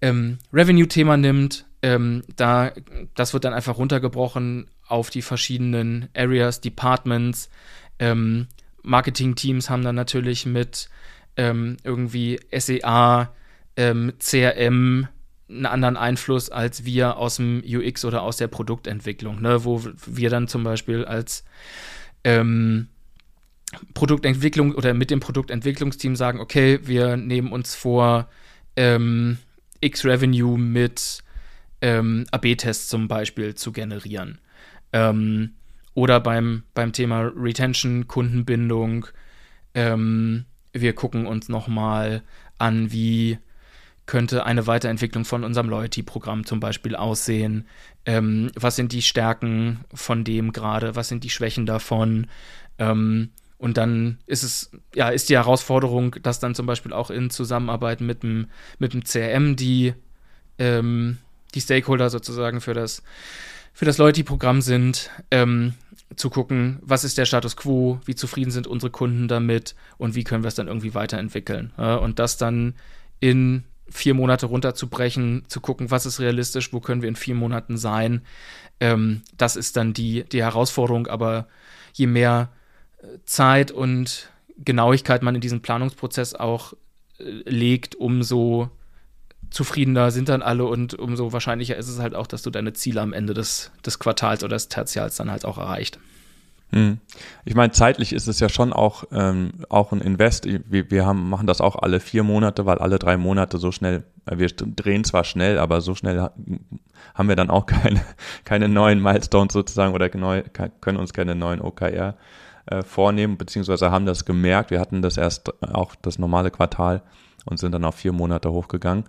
ähm, Revenue-Thema nimmt, ähm, da, das wird dann einfach runtergebrochen auf die verschiedenen Areas, Departments. Ähm, Marketing-Teams haben dann natürlich mit ähm, irgendwie SEA, ähm, CRM, einen anderen Einfluss als wir aus dem UX oder aus der Produktentwicklung, ne? wo wir dann zum Beispiel als ähm, Produktentwicklung oder mit dem Produktentwicklungsteam sagen, okay, wir nehmen uns vor, ähm, X-Revenue mit ähm, AB-Tests zum Beispiel zu generieren. Ähm, oder beim, beim Thema Retention, Kundenbindung, Ähm, wir gucken uns nochmal an, wie könnte eine Weiterentwicklung von unserem Loyalty-Programm zum Beispiel aussehen? Ähm, was sind die Stärken von dem gerade? Was sind die Schwächen davon? Ähm, und dann ist es, ja, ist die Herausforderung, dass dann zum Beispiel auch in Zusammenarbeit mit dem, mit dem CRM die, ähm, die Stakeholder sozusagen für das, für das Loyalty-Programm sind, ähm, zu gucken, was ist der Status quo, wie zufrieden sind unsere Kunden damit und wie können wir es dann irgendwie weiterentwickeln. Ja, und das dann in vier Monate runterzubrechen, zu gucken, was ist realistisch, wo können wir in vier Monaten sein. Ähm, das ist dann die, die Herausforderung, aber je mehr äh, Zeit und Genauigkeit man in diesen Planungsprozess auch äh, legt, umso zufriedener sind dann alle und umso wahrscheinlicher ist es halt auch, dass du deine Ziele am Ende des, des Quartals oder des Tertials dann halt auch erreicht. Hm. Ich meine, zeitlich ist es ja schon auch, ähm, auch ein Invest. Wir, wir haben, machen das auch alle vier Monate, weil alle drei Monate so schnell, äh, wir drehen zwar schnell, aber so schnell haben wir dann auch keine, keine neuen Milestones sozusagen oder neu, können uns keine neuen OKR äh, vornehmen, beziehungsweise haben das gemerkt. Wir hatten das erst auch das normale Quartal und sind dann auf vier Monate hochgegangen.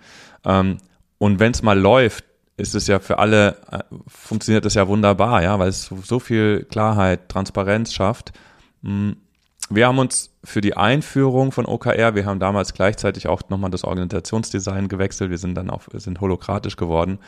Ähm, und wenn es mal läuft, ist es ja für alle, äh, funktioniert das ja wunderbar, ja, weil es so, viel Klarheit, Transparenz schafft. Mm, wir haben uns für die Einführung von OKR, wir haben damals gleichzeitig auch nochmal das Organisationsdesign gewechselt, wir sind dann auf, sind holokratisch geworden.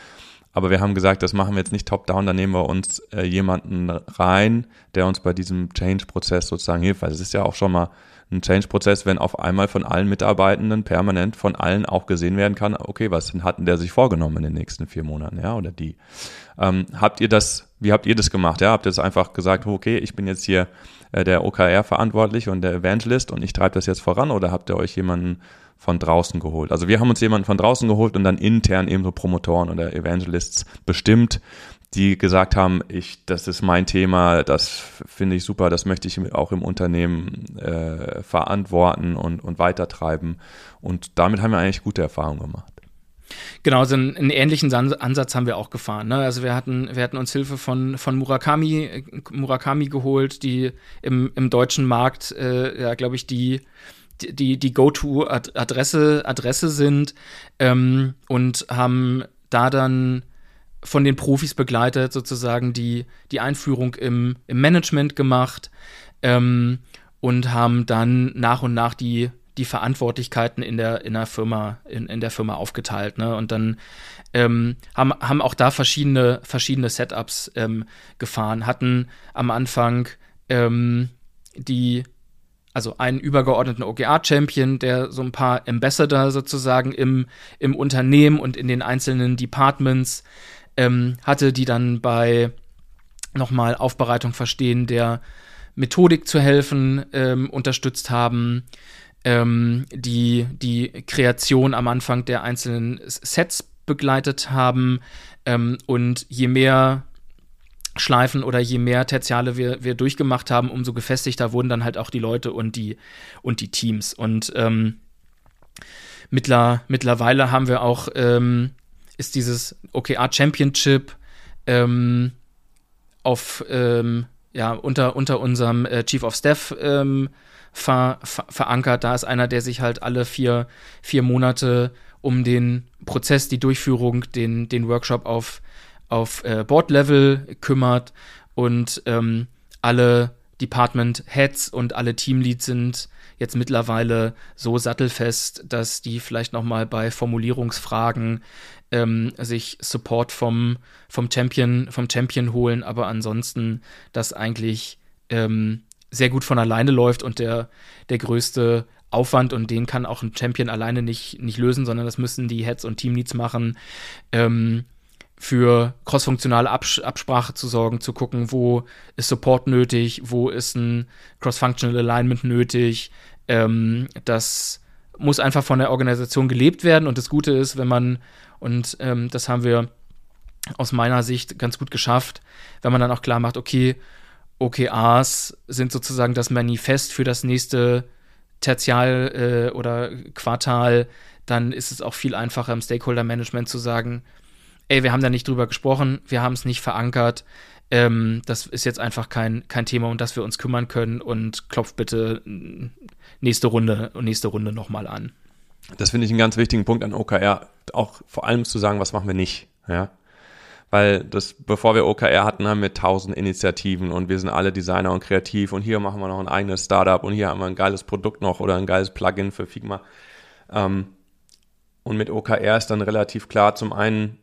Aber wir haben gesagt, das machen wir jetzt nicht top-down, da nehmen wir uns äh, jemanden rein, der uns bei diesem Change-Prozess sozusagen hilft. Weil es ist ja auch schon mal ein Change-Prozess, wenn auf einmal von allen Mitarbeitenden permanent von allen auch gesehen werden kann, okay, was hatten der sich vorgenommen in den nächsten vier Monaten, ja, oder die. Ähm, habt ihr das, wie habt ihr das gemacht? Ja, habt ihr das einfach gesagt, okay, ich bin jetzt hier äh, der OKR verantwortlich und der Evangelist und ich treibe das jetzt voran oder habt ihr euch jemanden von draußen geholt. Also wir haben uns jemanden von draußen geholt und dann intern eben so Promotoren oder Evangelists bestimmt, die gesagt haben, ich, das ist mein Thema, das finde ich super, das möchte ich auch im Unternehmen äh, verantworten und, und weitertreiben. Und damit haben wir eigentlich gute Erfahrungen gemacht. Genau, so einen, einen, ähnlichen Ansatz haben wir auch gefahren. Ne? Also wir hatten, wir hatten uns Hilfe von, von Murakami, Murakami geholt, die im, im deutschen Markt, äh, ja, glaube ich, die, die, die Go-To-Adresse Adresse sind ähm, und haben da dann von den Profis begleitet, sozusagen die, die Einführung im, im Management gemacht ähm, und haben dann nach und nach die, die Verantwortlichkeiten in der, in der Firma, in, in der Firma aufgeteilt. Ne? Und dann ähm, haben, haben auch da verschiedene, verschiedene Setups ähm, gefahren, hatten am Anfang ähm, die also einen übergeordneten OGA-Champion, der so ein paar Ambassador sozusagen im, im Unternehmen und in den einzelnen Departments ähm, hatte, die dann bei nochmal Aufbereitung verstehen der Methodik zu helfen, ähm, unterstützt haben, ähm, die die Kreation am Anfang der einzelnen Sets begleitet haben ähm, und je mehr Schleifen oder je mehr Tertiale wir, wir durchgemacht haben, umso gefestigter wurden dann halt auch die Leute und die, und die Teams. Und ähm, mittler, mittlerweile haben wir auch ähm, ist dieses OKR Championship ähm, auf ähm, ja unter unter unserem äh, Chief of Staff ähm, ver, ver, verankert. Da ist einer, der sich halt alle vier vier Monate um den Prozess, die Durchführung, den den Workshop auf auf äh, Board Level kümmert und ähm, alle Department Heads und alle Teamleads sind jetzt mittlerweile so sattelfest, dass die vielleicht noch mal bei Formulierungsfragen ähm, sich Support vom, vom, Champion, vom Champion holen, aber ansonsten das eigentlich ähm, sehr gut von alleine läuft und der, der größte Aufwand und den kann auch ein Champion alleine nicht, nicht lösen, sondern das müssen die Heads und Teamleads machen. Ähm, für crossfunktionale Abs Absprache zu sorgen, zu gucken, wo ist Support nötig, wo ist ein Cross-Functional Alignment nötig. Ähm, das muss einfach von der Organisation gelebt werden. Und das Gute ist, wenn man und ähm, das haben wir aus meiner Sicht ganz gut geschafft, wenn man dann auch klar macht, okay, OKRs sind sozusagen das Manifest für das nächste Tertial äh, oder Quartal, dann ist es auch viel einfacher im Stakeholder-Management zu sagen, ey, wir haben da nicht drüber gesprochen, wir haben es nicht verankert, ähm, das ist jetzt einfach kein, kein Thema, um das wir uns kümmern können und klopft bitte nächste Runde und nächste Runde nochmal an. Das finde ich einen ganz wichtigen Punkt an OKR, auch vor allem zu sagen, was machen wir nicht, ja. Weil das, bevor wir OKR hatten, haben wir tausend Initiativen und wir sind alle Designer und kreativ und hier machen wir noch ein eigenes Startup und hier haben wir ein geiles Produkt noch oder ein geiles Plugin für Figma. Ähm, und mit OKR ist dann relativ klar, zum einen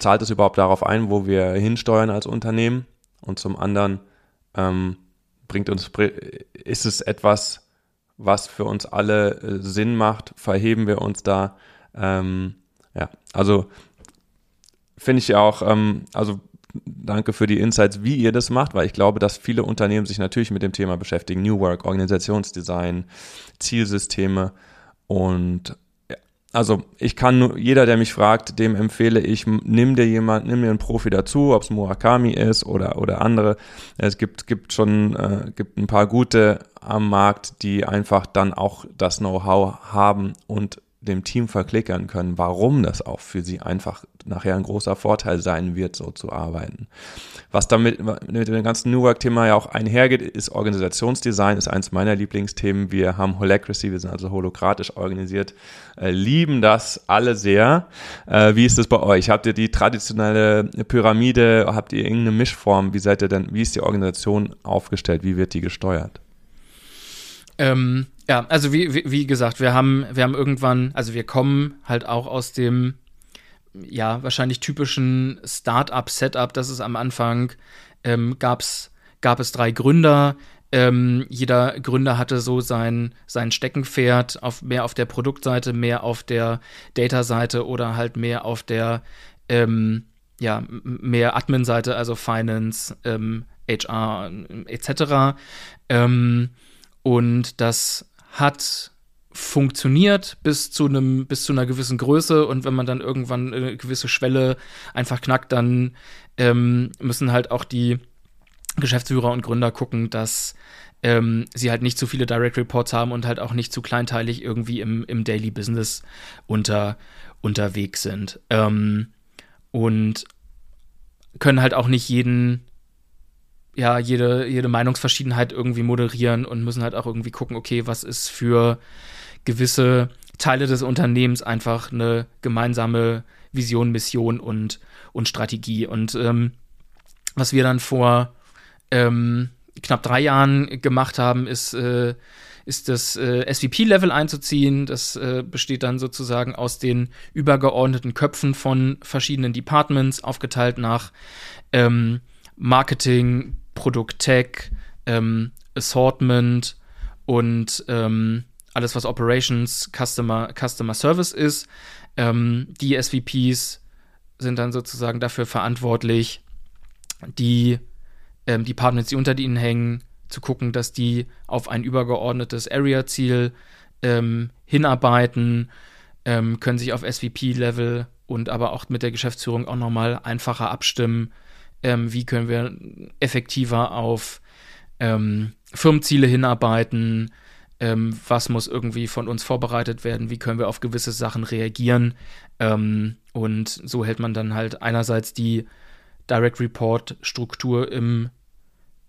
zahlt es überhaupt darauf ein, wo wir hinsteuern als Unternehmen und zum anderen ähm, bringt uns, ist es etwas, was für uns alle äh, Sinn macht, verheben wir uns da. Ähm, ja, also finde ich ja auch, ähm, also danke für die Insights, wie ihr das macht, weil ich glaube, dass viele Unternehmen sich natürlich mit dem Thema beschäftigen. New Work, Organisationsdesign, Zielsysteme und also ich kann nur, jeder, der mich fragt, dem empfehle ich, nimm dir jemand, nimm dir einen Profi dazu, ob es Murakami ist oder, oder andere. Es gibt, gibt schon, äh, gibt ein paar gute am Markt, die einfach dann auch das Know-how haben und dem Team verklickern können, warum das auch für sie einfach nachher ein großer Vorteil sein wird, so zu arbeiten. Was damit mit dem ganzen New Work-Thema ja auch einhergeht, ist Organisationsdesign, ist eins meiner Lieblingsthemen. Wir haben Holacracy, wir sind also holokratisch organisiert, äh, lieben das alle sehr. Äh, wie ist das bei euch? Habt ihr die traditionelle Pyramide? Habt ihr irgendeine Mischform? Wie seid ihr denn, wie ist die Organisation aufgestellt? Wie wird die gesteuert? Ähm, ja, also wie, wie, wie gesagt, wir haben, wir haben irgendwann, also wir kommen halt auch aus dem, ja, wahrscheinlich typischen Start-up-Setup, das ist am Anfang, ähm, gab's, gab es drei Gründer. Ähm, jeder Gründer hatte so sein, sein Steckenpferd, auf, mehr auf der Produktseite, mehr auf der Data-Seite oder halt mehr auf der ähm, ja, mehr Admin-Seite, also Finance, ähm, HR etc. Ähm, und das hat funktioniert bis zu einem bis zu einer gewissen Größe und wenn man dann irgendwann eine gewisse Schwelle einfach knackt, dann ähm, müssen halt auch die Geschäftsführer und Gründer gucken, dass ähm, sie halt nicht zu viele Direct Reports haben und halt auch nicht zu kleinteilig irgendwie im, im Daily Business unter, unterwegs sind. Ähm, und können halt auch nicht jeden ja, jede, jede Meinungsverschiedenheit irgendwie moderieren und müssen halt auch irgendwie gucken, okay, was ist für gewisse Teile des Unternehmens einfach eine gemeinsame Vision, Mission und, und Strategie. Und ähm, was wir dann vor ähm, knapp drei Jahren gemacht haben, ist, äh, ist das äh, SVP-Level einzuziehen. Das äh, besteht dann sozusagen aus den übergeordneten Köpfen von verschiedenen Departments, aufgeteilt nach ähm, Marketing, Produkt Tech, ähm, Assortment und ähm, alles, was Operations, Customer, Customer Service ist. Ähm, die SVPs sind dann sozusagen dafür verantwortlich, die ähm, Departments, die unter ihnen hängen, zu gucken, dass die auf ein übergeordnetes Area-Ziel ähm, hinarbeiten, ähm, können sich auf SVP-Level und aber auch mit der Geschäftsführung auch nochmal einfacher abstimmen, ähm, wie können wir effektiver auf ähm, Firmenziele hinarbeiten, ähm, was muss irgendwie von uns vorbereitet werden, wie können wir auf gewisse Sachen reagieren. Ähm, und so hält man dann halt einerseits die Direct Report Struktur im,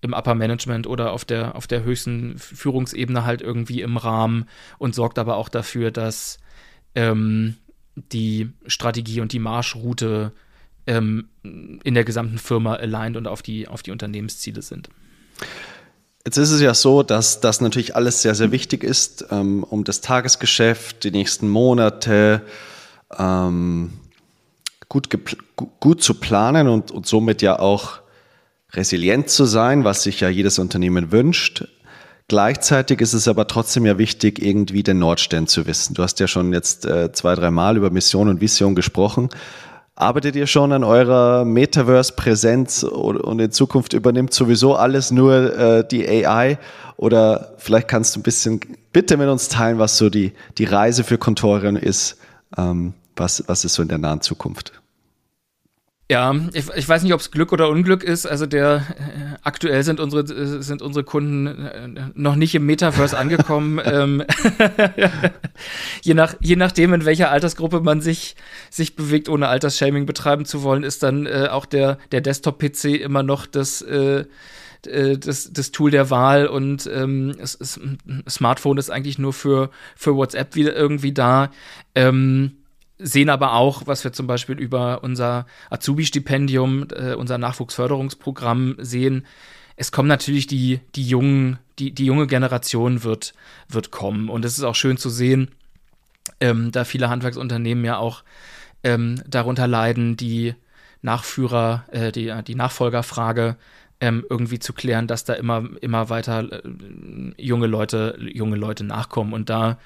im Upper Management oder auf der, auf der höchsten Führungsebene halt irgendwie im Rahmen und sorgt aber auch dafür, dass ähm, die Strategie und die Marschroute ähm, in der gesamten Firma aligned und auf die, auf die Unternehmensziele sind. Jetzt ist es ja so, dass das natürlich alles sehr, sehr wichtig ist, ähm, um das Tagesgeschäft, die nächsten Monate ähm, gut, gut zu planen und, und somit ja auch resilient zu sein, was sich ja jedes Unternehmen wünscht. Gleichzeitig ist es aber trotzdem ja wichtig, irgendwie den Nordstern zu wissen. Du hast ja schon jetzt äh, zwei, drei Mal über Mission und Vision gesprochen. Arbeitet ihr schon an eurer Metaverse-Präsenz und in Zukunft übernimmt sowieso alles nur äh, die AI? Oder vielleicht kannst du ein bisschen bitte mit uns teilen, was so die, die Reise für Contorion ist. Ähm, was, was ist so in der nahen Zukunft? Ja, ich, ich, weiß nicht, ob es Glück oder Unglück ist. Also der äh, aktuell sind unsere äh, sind unsere Kunden äh, noch nicht im Metaverse angekommen. ähm, je nach je nachdem, in welcher Altersgruppe man sich sich bewegt, ohne Altersshaming betreiben zu wollen, ist dann äh, auch der der Desktop-PC immer noch das äh, äh, das, das Tool der Wahl und ähm, es, es, Smartphone ist eigentlich nur für, für WhatsApp wieder irgendwie da. Ähm, sehen aber auch, was wir zum Beispiel über unser Azubi-Stipendium, äh, unser Nachwuchsförderungsprogramm sehen. Es kommen natürlich die, die jungen, die, die junge Generation wird, wird kommen. Und es ist auch schön zu sehen, ähm, da viele Handwerksunternehmen ja auch ähm, darunter leiden, die Nachführer, äh, die, die Nachfolgerfrage ähm, irgendwie zu klären, dass da immer, immer weiter äh, junge Leute, junge Leute nachkommen. Und da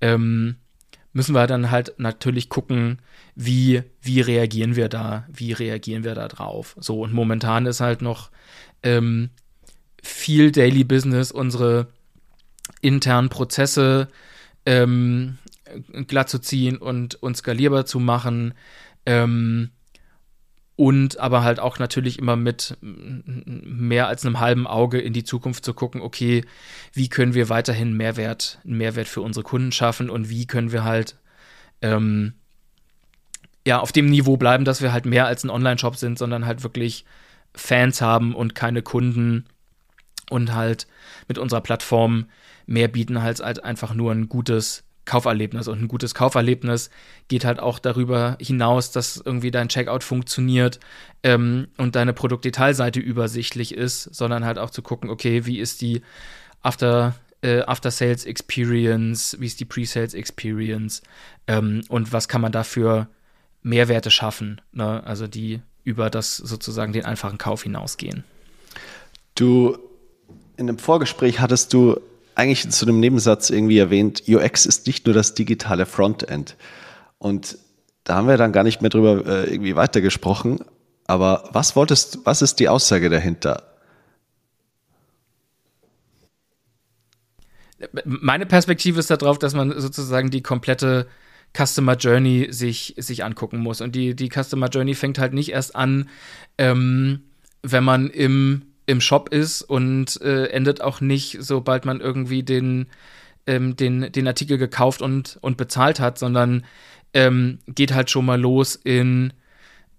ähm, müssen wir dann halt natürlich gucken, wie, wie reagieren wir da, wie reagieren wir da drauf. So, und momentan ist halt noch ähm, viel Daily Business, unsere internen Prozesse ähm, glatt zu ziehen und, und skalierbar zu machen. Ähm, und aber halt auch natürlich immer mit mehr als einem halben Auge in die Zukunft zu gucken, okay, wie können wir weiterhin Mehrwert, Mehrwert für unsere Kunden schaffen und wie können wir halt ähm, ja auf dem Niveau bleiben, dass wir halt mehr als ein Online-Shop sind, sondern halt wirklich Fans haben und keine Kunden und halt mit unserer Plattform mehr bieten als, als einfach nur ein gutes Kauferlebnis. Und ein gutes Kauferlebnis geht halt auch darüber hinaus, dass irgendwie dein Checkout funktioniert ähm, und deine Produktdetailseite übersichtlich ist, sondern halt auch zu gucken, okay, wie ist die After, äh, After Sales Experience, wie ist die Pre-Sales Experience ähm, und was kann man dafür Mehrwerte schaffen, ne? also die über das sozusagen den einfachen Kauf hinausgehen. Du, in einem Vorgespräch hattest du eigentlich zu einem Nebensatz irgendwie erwähnt, UX ist nicht nur das digitale Frontend. Und da haben wir dann gar nicht mehr drüber äh, irgendwie weitergesprochen. Aber was wolltest, was ist die Aussage dahinter? Meine Perspektive ist darauf, dass man sozusagen die komplette Customer Journey sich, sich angucken muss. Und die, die Customer Journey fängt halt nicht erst an, ähm, wenn man im im Shop ist und äh, endet auch nicht, sobald man irgendwie den, ähm, den, den Artikel gekauft und, und bezahlt hat, sondern ähm, geht halt schon mal los in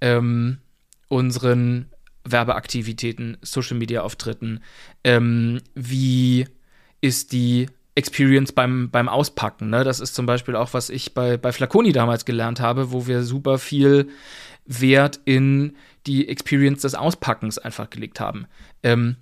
ähm, unseren Werbeaktivitäten, Social Media Auftritten. Ähm, wie ist die Experience beim, beim Auspacken? Ne? Das ist zum Beispiel auch, was ich bei, bei Flaconi damals gelernt habe, wo wir super viel Wert in die Experience des Auspackens einfach gelegt haben. Ähm,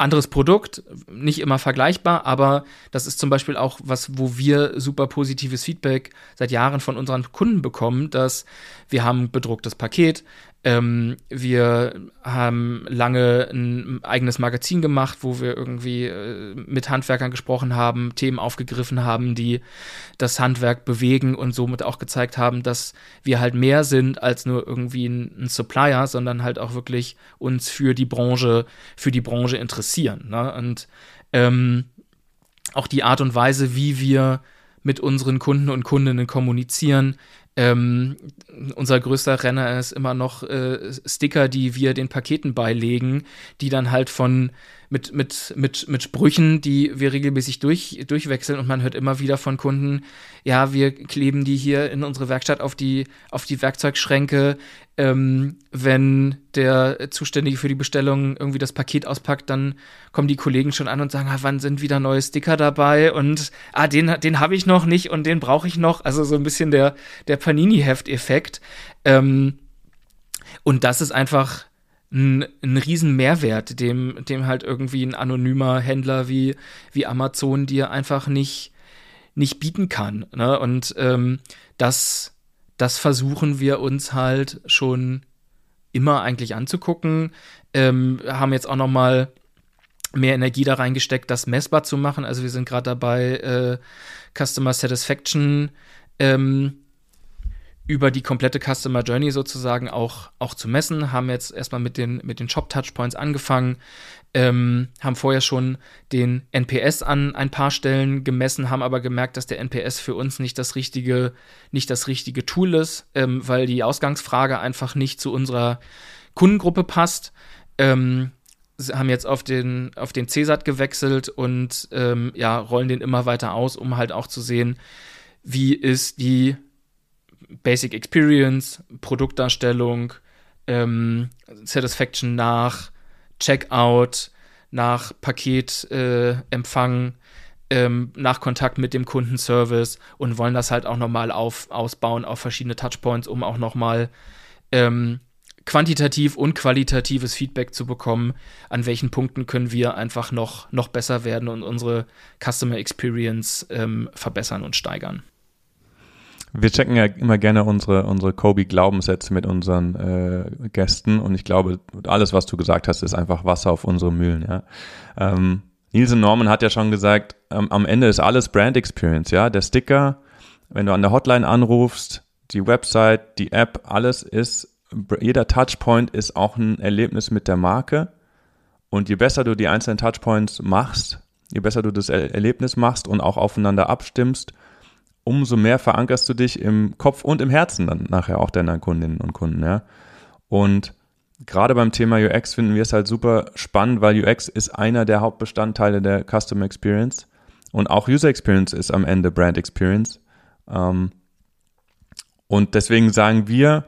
anderes Produkt, nicht immer vergleichbar, aber das ist zum Beispiel auch was, wo wir super positives Feedback seit Jahren von unseren Kunden bekommen, dass wir haben bedrucktes Paket, ähm, wir haben lange ein eigenes Magazin gemacht, wo wir irgendwie äh, mit Handwerkern gesprochen haben, Themen aufgegriffen haben, die das Handwerk bewegen und somit auch gezeigt haben, dass wir halt mehr sind als nur irgendwie ein, ein Supplier, sondern halt auch wirklich uns für die Branche, für die Branche interessieren. Ne? Und ähm, auch die Art und Weise, wie wir mit unseren Kunden und Kundinnen kommunizieren, ähm, unser größter Renner ist immer noch äh, Sticker, die wir den Paketen beilegen, die dann halt von mit, mit, mit, mit Sprüchen, die wir regelmäßig durch, durchwechseln und man hört immer wieder von Kunden, ja, wir kleben die hier in unsere Werkstatt auf die, auf die Werkzeugschränke. Ähm, wenn der Zuständige für die Bestellung irgendwie das Paket auspackt, dann kommen die Kollegen schon an und sagen, ah, wann sind wieder neue Sticker dabei und ah, den, den habe ich noch nicht und den brauche ich noch. Also so ein bisschen der, der Panini-Heft-Effekt. Ähm, und das ist einfach ein, ein riesen Mehrwert, dem, dem halt irgendwie ein anonymer Händler wie, wie Amazon dir einfach nicht, nicht bieten kann. Ne? Und ähm, das, das versuchen wir uns halt schon immer eigentlich anzugucken. Ähm, haben jetzt auch noch mal mehr Energie da reingesteckt, das messbar zu machen. Also wir sind gerade dabei, äh, Customer Satisfaction ähm, über die komplette Customer Journey sozusagen auch, auch zu messen. Haben jetzt erstmal mit den, mit den Shop-Touchpoints angefangen, ähm, haben vorher schon den NPS an ein paar Stellen gemessen, haben aber gemerkt, dass der NPS für uns nicht das richtige, nicht das richtige Tool ist, ähm, weil die Ausgangsfrage einfach nicht zu unserer Kundengruppe passt. Ähm, haben jetzt auf den, auf den CSAT gewechselt und ähm, ja, rollen den immer weiter aus, um halt auch zu sehen, wie ist die Basic Experience, Produktdarstellung, ähm, Satisfaction nach Checkout, nach Paketempfang, äh, ähm, nach Kontakt mit dem Kundenservice und wollen das halt auch nochmal auf, ausbauen auf verschiedene Touchpoints, um auch nochmal ähm, quantitativ und qualitatives Feedback zu bekommen, an welchen Punkten können wir einfach noch, noch besser werden und unsere Customer Experience ähm, verbessern und steigern. Wir checken ja immer gerne unsere, unsere Kobe-Glaubenssätze mit unseren äh, Gästen und ich glaube, alles, was du gesagt hast, ist einfach Wasser auf unsere Mühlen, ja. Ähm, Nielsen Norman hat ja schon gesagt, ähm, am Ende ist alles Brand Experience, ja. Der Sticker, wenn du an der Hotline anrufst, die Website, die App, alles ist, jeder Touchpoint ist auch ein Erlebnis mit der Marke. Und je besser du die einzelnen Touchpoints machst, je besser du das Erlebnis machst und auch aufeinander abstimmst, umso mehr verankerst du dich im Kopf und im Herzen dann nachher auch deiner Kundinnen und Kunden, ja. Und gerade beim Thema UX finden wir es halt super spannend, weil UX ist einer der Hauptbestandteile der Customer Experience und auch User Experience ist am Ende Brand Experience. Ähm, und deswegen sagen wir,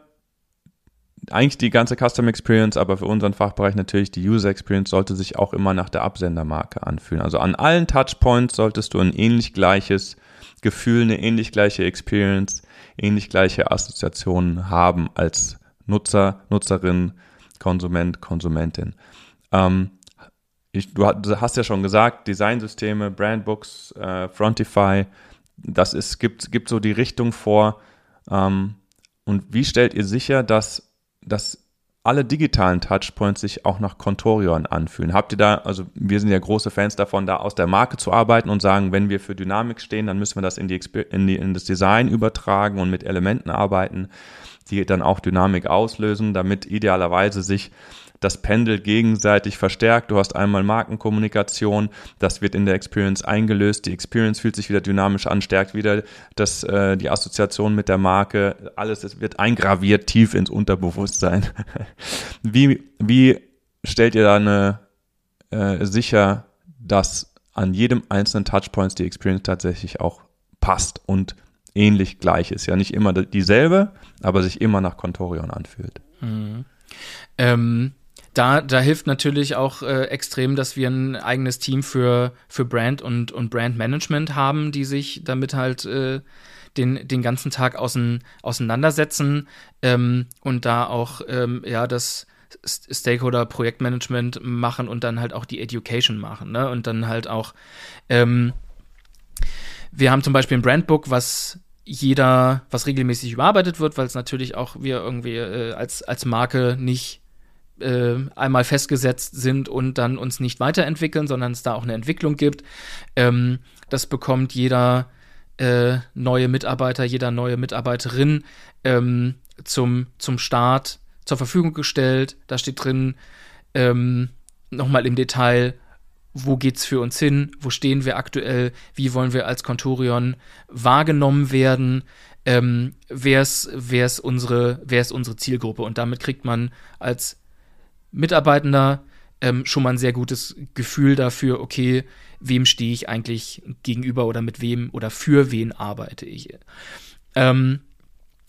eigentlich die ganze Customer Experience, aber für unseren Fachbereich natürlich die User Experience sollte sich auch immer nach der Absendermarke anfühlen. Also an allen Touchpoints solltest du ein ähnlich gleiches Gefühl, eine ähnlich gleiche Experience, ähnlich gleiche Assoziationen haben als Nutzer, Nutzerin, Konsument, Konsumentin. Ähm, ich, du hast ja schon gesagt, Designsysteme, Brandbooks, äh, Frontify, das ist, gibt, gibt so die Richtung vor. Ähm, und wie stellt ihr sicher, dass, dass alle digitalen Touchpoints sich auch nach Contorion anfühlen. Habt ihr da, also wir sind ja große Fans davon, da aus der Marke zu arbeiten und sagen, wenn wir für Dynamik stehen, dann müssen wir das in, die, in, die, in das Design übertragen und mit Elementen arbeiten, die dann auch Dynamik auslösen, damit idealerweise sich das Pendel gegenseitig verstärkt. Du hast einmal Markenkommunikation, das wird in der Experience eingelöst. Die Experience fühlt sich wieder dynamisch an, stärkt wieder das, äh, die Assoziation mit der Marke. Alles es wird eingraviert tief ins Unterbewusstsein. wie, wie stellt ihr da eine, äh, sicher, dass an jedem einzelnen Touchpoints die Experience tatsächlich auch passt und ähnlich gleich ist. Ja, nicht immer dieselbe, aber sich immer nach Contorion anfühlt. Mhm. Ähm, da, da hilft natürlich auch äh, extrem, dass wir ein eigenes Team für, für Brand und, und Brandmanagement haben, die sich damit halt äh, den, den ganzen Tag außen, auseinandersetzen ähm, und da auch ähm, ja das Stakeholder-Projektmanagement machen und dann halt auch die Education machen. Ne? Und dann halt auch, ähm, wir haben zum Beispiel ein Brandbook, was jeder, was regelmäßig überarbeitet wird, weil es natürlich auch wir irgendwie äh, als, als Marke nicht äh, einmal festgesetzt sind und dann uns nicht weiterentwickeln, sondern es da auch eine Entwicklung gibt. Ähm, das bekommt jeder äh, neue Mitarbeiter, jeder neue Mitarbeiterin ähm, zum, zum Start zur Verfügung gestellt. Da steht drin ähm, nochmal im Detail, wo geht's für uns hin, wo stehen wir aktuell, wie wollen wir als Contorion wahrgenommen werden, ähm, wer, ist unsere, wer ist unsere Zielgruppe und damit kriegt man als Mitarbeitender ähm, schon mal ein sehr gutes Gefühl dafür, okay, wem stehe ich eigentlich gegenüber oder mit wem oder für wen arbeite ich. Ähm,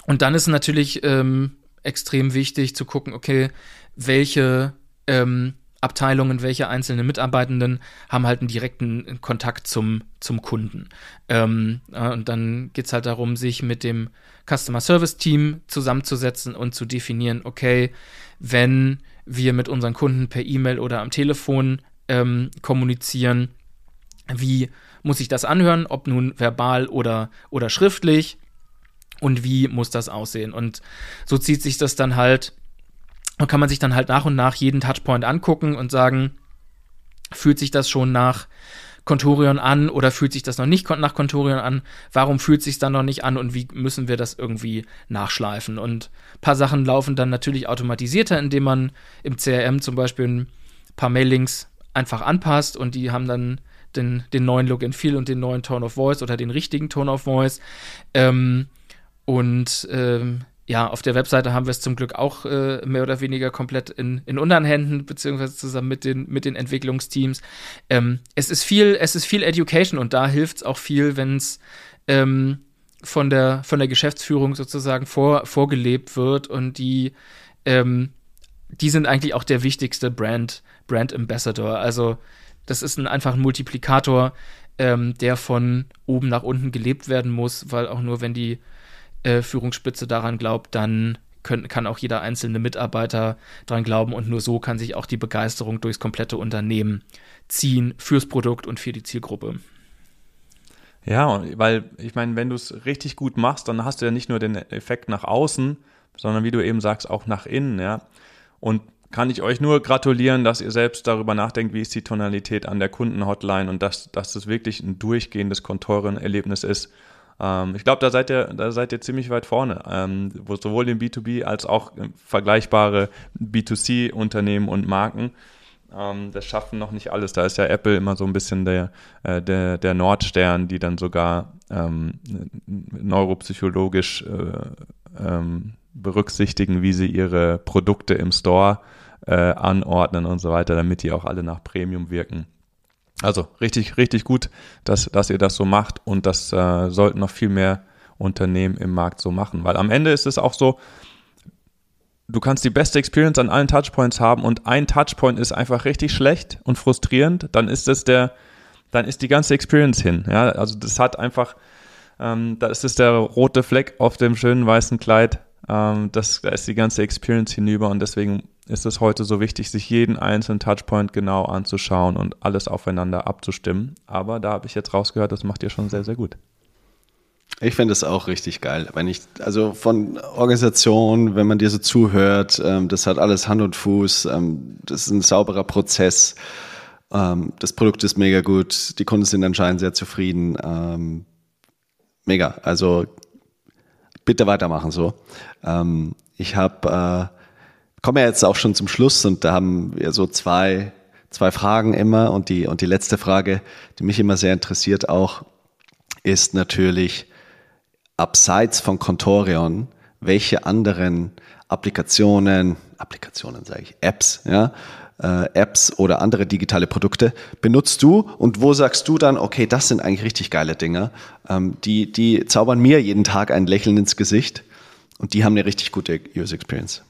und dann ist natürlich ähm, extrem wichtig zu gucken, okay, welche ähm, Abteilungen, welche einzelnen Mitarbeitenden haben halt einen direkten Kontakt zum, zum Kunden. Ähm, äh, und dann geht es halt darum, sich mit dem Customer Service Team zusammenzusetzen und zu definieren, okay, wenn wir mit unseren Kunden per E-Mail oder am Telefon ähm, kommunizieren. Wie muss ich das anhören, ob nun verbal oder, oder schriftlich und wie muss das aussehen? Und so zieht sich das dann halt, und kann man sich dann halt nach und nach jeden Touchpoint angucken und sagen, fühlt sich das schon nach Contorion an oder fühlt sich das noch nicht nach Contorion an? Warum fühlt sich dann noch nicht an und wie müssen wir das irgendwie nachschleifen? Und ein paar Sachen laufen dann natürlich automatisierter, indem man im CRM zum Beispiel ein paar Mailings einfach anpasst und die haben dann den, den neuen Look and Feel und den neuen Tone of Voice oder den richtigen Tone of Voice. Ähm, und ähm, ja, auf der Webseite haben wir es zum Glück auch äh, mehr oder weniger komplett in, in unseren Händen, beziehungsweise zusammen mit den, mit den Entwicklungsteams. Ähm, es ist viel, es ist viel Education und da hilft es auch viel, wenn es ähm, von der, von der Geschäftsführung sozusagen vor, vorgelebt wird und die, ähm, die sind eigentlich auch der wichtigste Brand, Brand Ambassador. Also, das ist ein, einfach ein Multiplikator, ähm, der von oben nach unten gelebt werden muss, weil auch nur wenn die äh, Führungsspitze daran glaubt, dann können, kann auch jeder einzelne Mitarbeiter daran glauben und nur so kann sich auch die Begeisterung durchs komplette Unternehmen ziehen fürs Produkt und für die Zielgruppe. Ja, weil ich meine, wenn du es richtig gut machst, dann hast du ja nicht nur den Effekt nach außen, sondern wie du eben sagst, auch nach innen, ja. Und kann ich euch nur gratulieren, dass ihr selbst darüber nachdenkt, wie ist die Tonalität an der Kundenhotline und dass, dass das wirklich ein durchgehendes Kontorenerlebnis ist ähm, ich glaube, da seid ihr, da seid ihr ziemlich weit vorne, ähm, wo sowohl im B2B als auch vergleichbare B2C-Unternehmen und Marken. Ähm, das schaffen noch nicht alles. Da ist ja Apple immer so ein bisschen der, äh, der, der Nordstern, die dann sogar ähm, neuropsychologisch äh, ähm, berücksichtigen, wie sie ihre Produkte im Store äh, anordnen und so weiter, damit die auch alle nach Premium wirken. Also richtig, richtig gut, dass, dass ihr das so macht und das äh, sollten noch viel mehr Unternehmen im Markt so machen. Weil am Ende ist es auch so, du kannst die beste Experience an allen Touchpoints haben und ein Touchpoint ist einfach richtig schlecht und frustrierend, dann ist es der, dann ist die ganze Experience hin. Ja, also das hat einfach, ähm, da ist es der rote Fleck auf dem schönen weißen Kleid. Ähm, das, da ist die ganze Experience hinüber und deswegen ist es heute so wichtig, sich jeden einzelnen Touchpoint genau anzuschauen und alles aufeinander abzustimmen. Aber da habe ich jetzt rausgehört, das macht ihr schon sehr, sehr gut. Ich finde es auch richtig geil. Wenn ich, also von Organisation, wenn man dir so zuhört, ähm, das hat alles Hand und Fuß, ähm, das ist ein sauberer Prozess. Ähm, das Produkt ist mega gut, die Kunden sind anscheinend sehr zufrieden. Ähm, mega. Also bitte weitermachen so. Ähm, ich habe äh, kommen ja jetzt auch schon zum Schluss und da haben wir so zwei, zwei Fragen immer und die, und die letzte Frage, die mich immer sehr interessiert auch, ist natürlich abseits von Contorion, welche anderen Applikationen, Applikationen sage ich, Apps, ja, äh, Apps oder andere digitale Produkte benutzt du und wo sagst du dann, okay, das sind eigentlich richtig geile Dinge, ähm, die, die zaubern mir jeden Tag ein Lächeln ins Gesicht und die haben eine richtig gute User Experience.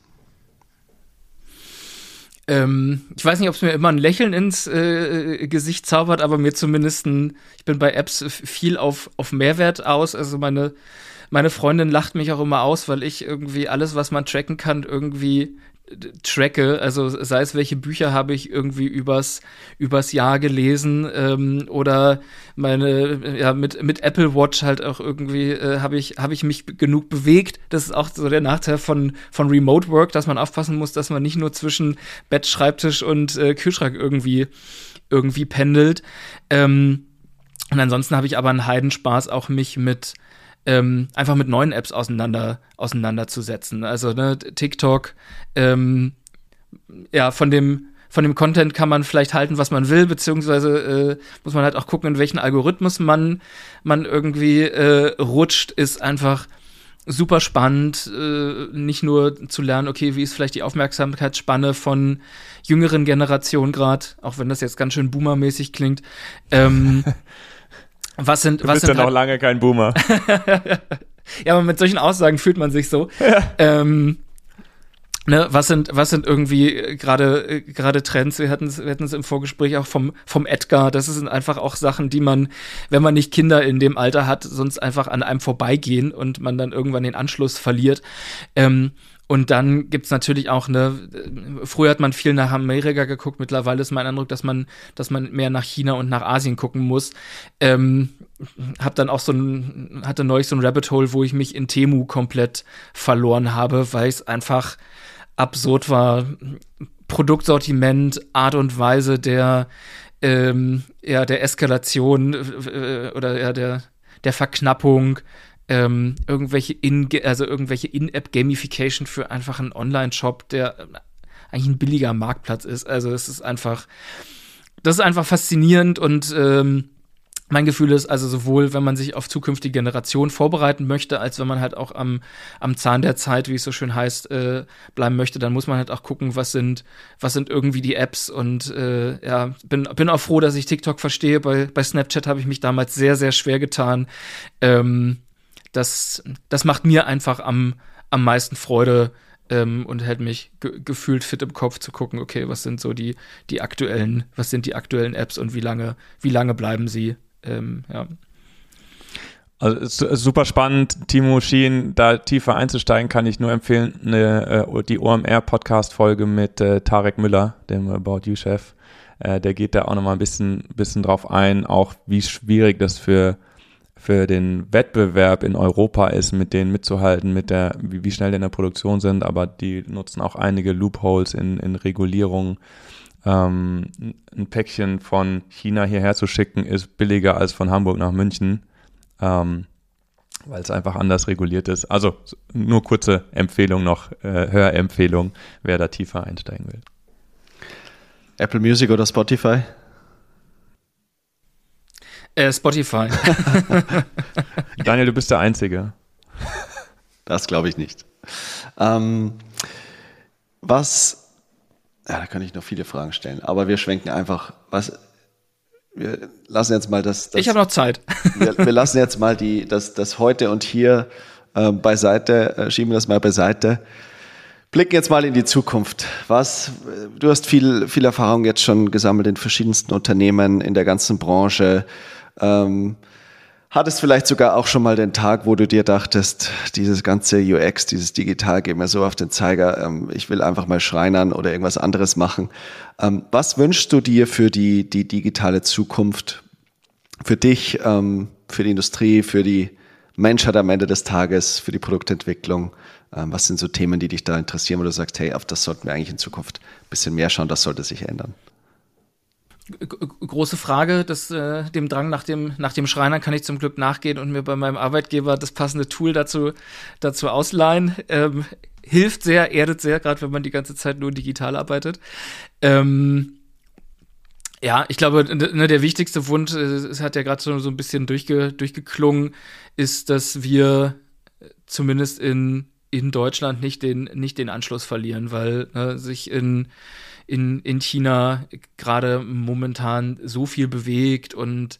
Ähm, ich weiß nicht, ob es mir immer ein Lächeln ins äh, Gesicht zaubert, aber mir zumindest ein, ich bin bei Apps viel auf, auf Mehrwert aus. Also meine, meine Freundin lacht mich auch immer aus, weil ich irgendwie alles, was man tracken kann, irgendwie tracke, also sei es welche Bücher habe ich irgendwie übers, übers Jahr gelesen ähm, oder meine, ja, mit, mit Apple Watch halt auch irgendwie äh, habe ich, habe ich mich genug bewegt. Das ist auch so der Nachteil von, von Remote Work, dass man aufpassen muss, dass man nicht nur zwischen Bett, Schreibtisch und äh, Kühlschrank irgendwie, irgendwie pendelt. Ähm, und ansonsten habe ich aber einen Heidenspaß, auch mich mit ähm, einfach mit neuen Apps auseinander, auseinanderzusetzen. Also ne, TikTok, ähm, ja, von dem von dem Content kann man vielleicht halten, was man will, beziehungsweise äh, muss man halt auch gucken, in welchen Algorithmus man, man irgendwie äh, rutscht, ist einfach super spannend, äh, nicht nur zu lernen, okay, wie ist vielleicht die Aufmerksamkeitsspanne von jüngeren Generationen gerade, auch wenn das jetzt ganz schön boomermäßig klingt. Ähm, Was sind, du was bist sind ja noch halt lange kein Boomer. ja, aber mit solchen Aussagen fühlt man sich so. Ja. Ähm, ne, was sind, was sind irgendwie äh, gerade äh, gerade Trends? Wir hatten es wir hatten's im Vorgespräch auch vom vom Edgar. Das sind einfach auch Sachen, die man, wenn man nicht Kinder in dem Alter hat, sonst einfach an einem vorbeigehen und man dann irgendwann den Anschluss verliert. Ähm, und dann gibt's natürlich auch eine, früher hat man viel nach Amerika geguckt, mittlerweile ist mein Eindruck, dass man, dass man mehr nach China und nach Asien gucken muss. Ähm, hab dann auch so ein, hatte neulich so ein Rabbit Hole, wo ich mich in Temu komplett verloren habe, weil es einfach absurd war. Produktsortiment, Art und Weise der, ähm, ja, der Eskalation äh, oder ja, der, der Verknappung, ähm, irgendwelche in also irgendwelche In-App-Gamification für einfach einen Online-Shop, der eigentlich ein billiger Marktplatz ist. Also es ist einfach, das ist einfach faszinierend und ähm, mein Gefühl ist also sowohl, wenn man sich auf zukünftige Generationen vorbereiten möchte, als wenn man halt auch am, am Zahn der Zeit, wie es so schön heißt, äh, bleiben möchte, dann muss man halt auch gucken, was sind, was sind irgendwie die Apps und äh, ja, bin, bin auch froh, dass ich TikTok verstehe. Bei, bei Snapchat habe ich mich damals sehr, sehr schwer getan. Ähm, das, das macht mir einfach am, am meisten Freude, ähm, und hält mich ge gefühlt fit im Kopf zu gucken, okay, was sind so die, die aktuellen, was sind die aktuellen Apps und wie lange, wie lange bleiben sie ähm, ja. Also super spannend, Timo Schien, da tiefer einzusteigen, kann ich nur empfehlen, eine, äh, die OMR-Podcast-Folge mit äh, Tarek Müller, dem About You-Chef. Äh, der geht da auch nochmal ein bisschen, bisschen drauf ein, auch wie schwierig das für, für den Wettbewerb in Europa ist, mit denen mitzuhalten, mit der, wie, wie schnell die in der Produktion sind, aber die nutzen auch einige Loopholes in, in Regulierungen ähm, ein Päckchen von China hierher zu schicken, ist billiger als von Hamburg nach München, ähm, weil es einfach anders reguliert ist. Also nur kurze Empfehlung noch, äh, Hörempfehlung, wer da tiefer einsteigen will. Apple Music oder Spotify? Äh, Spotify. Daniel, du bist der Einzige. Das glaube ich nicht. Ähm, was ja, da kann ich noch viele Fragen stellen. Aber wir schwenken einfach, was, wir lassen jetzt mal das. das ich habe noch Zeit. wir, wir, lassen jetzt mal die, das, das heute und hier äh, beiseite, äh, schieben das mal beiseite. Blicken jetzt mal in die Zukunft. Was, du hast viel, viel Erfahrung jetzt schon gesammelt in verschiedensten Unternehmen, in der ganzen Branche. Ähm, Hattest vielleicht sogar auch schon mal den Tag, wo du dir dachtest, dieses ganze UX, dieses Digital geht mir so auf den Zeiger, ähm, ich will einfach mal Schreinern oder irgendwas anderes machen. Ähm, was wünschst du dir für die, die digitale Zukunft, für dich, ähm, für die Industrie, für die Menschheit am Ende des Tages, für die Produktentwicklung? was sind so Themen, die dich da interessieren, wo du sagst, hey, auf das sollten wir eigentlich in Zukunft ein bisschen mehr schauen, das sollte sich ändern? Große Frage, das, äh, dem Drang nach dem, nach dem Schreiner kann ich zum Glück nachgehen und mir bei meinem Arbeitgeber das passende Tool dazu, dazu ausleihen. Ähm, hilft sehr, erdet sehr, gerade wenn man die ganze Zeit nur digital arbeitet. Ähm, ja, ich glaube, ne, der wichtigste Wunsch, äh, es hat ja gerade so, so ein bisschen durchge, durchgeklungen, ist, dass wir zumindest in, in Deutschland nicht den, nicht den Anschluss verlieren, weil ne, sich in in, in China gerade momentan so viel bewegt und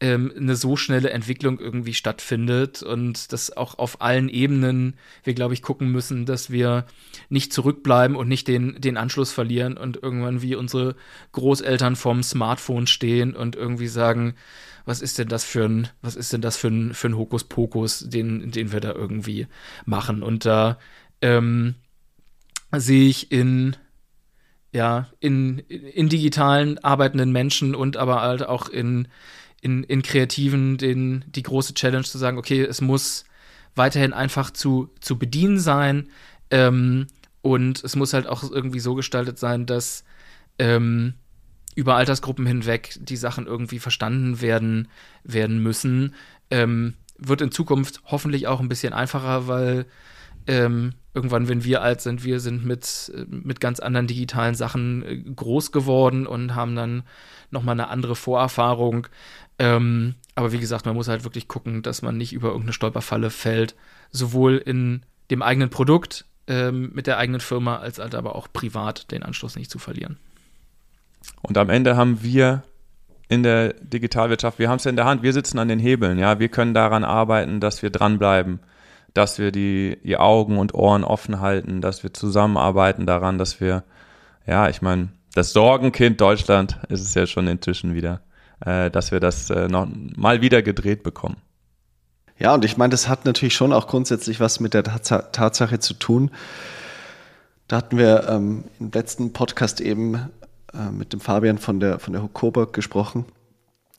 ähm, eine so schnelle Entwicklung irgendwie stattfindet und dass auch auf allen Ebenen wir, glaube ich, gucken müssen, dass wir nicht zurückbleiben und nicht den, den Anschluss verlieren und irgendwann wie unsere Großeltern vorm Smartphone stehen und irgendwie sagen, was ist denn das für ein, was ist denn das für ein, für ein Hokuspokus, den, den wir da irgendwie machen? Und da ähm, sehe ich in ja, in, in digitalen arbeitenden Menschen und aber halt auch in, in, in Kreativen den, die große Challenge zu sagen, okay, es muss weiterhin einfach zu, zu bedienen sein ähm, und es muss halt auch irgendwie so gestaltet sein, dass ähm, über Altersgruppen hinweg die Sachen irgendwie verstanden werden, werden müssen. Ähm, wird in Zukunft hoffentlich auch ein bisschen einfacher, weil ähm, irgendwann, wenn wir alt sind, wir sind mit, mit ganz anderen digitalen Sachen äh, groß geworden und haben dann nochmal eine andere Vorerfahrung. Ähm, aber wie gesagt, man muss halt wirklich gucken, dass man nicht über irgendeine Stolperfalle fällt, sowohl in dem eigenen Produkt, ähm, mit der eigenen Firma, als halt aber auch privat den Anschluss nicht zu verlieren. Und am Ende haben wir in der Digitalwirtschaft, wir haben es ja in der Hand, wir sitzen an den Hebeln, ja, wir können daran arbeiten, dass wir dranbleiben dass wir die, die Augen und Ohren offen halten, dass wir zusammenarbeiten daran, dass wir, ja, ich meine, das Sorgenkind Deutschland ist es ja schon inzwischen wieder, äh, dass wir das äh, noch mal wieder gedreht bekommen. Ja, und ich meine, das hat natürlich schon auch grundsätzlich was mit der Tatsache zu tun. Da hatten wir ähm, im letzten Podcast eben äh, mit dem Fabian von der, von der Coburg gesprochen.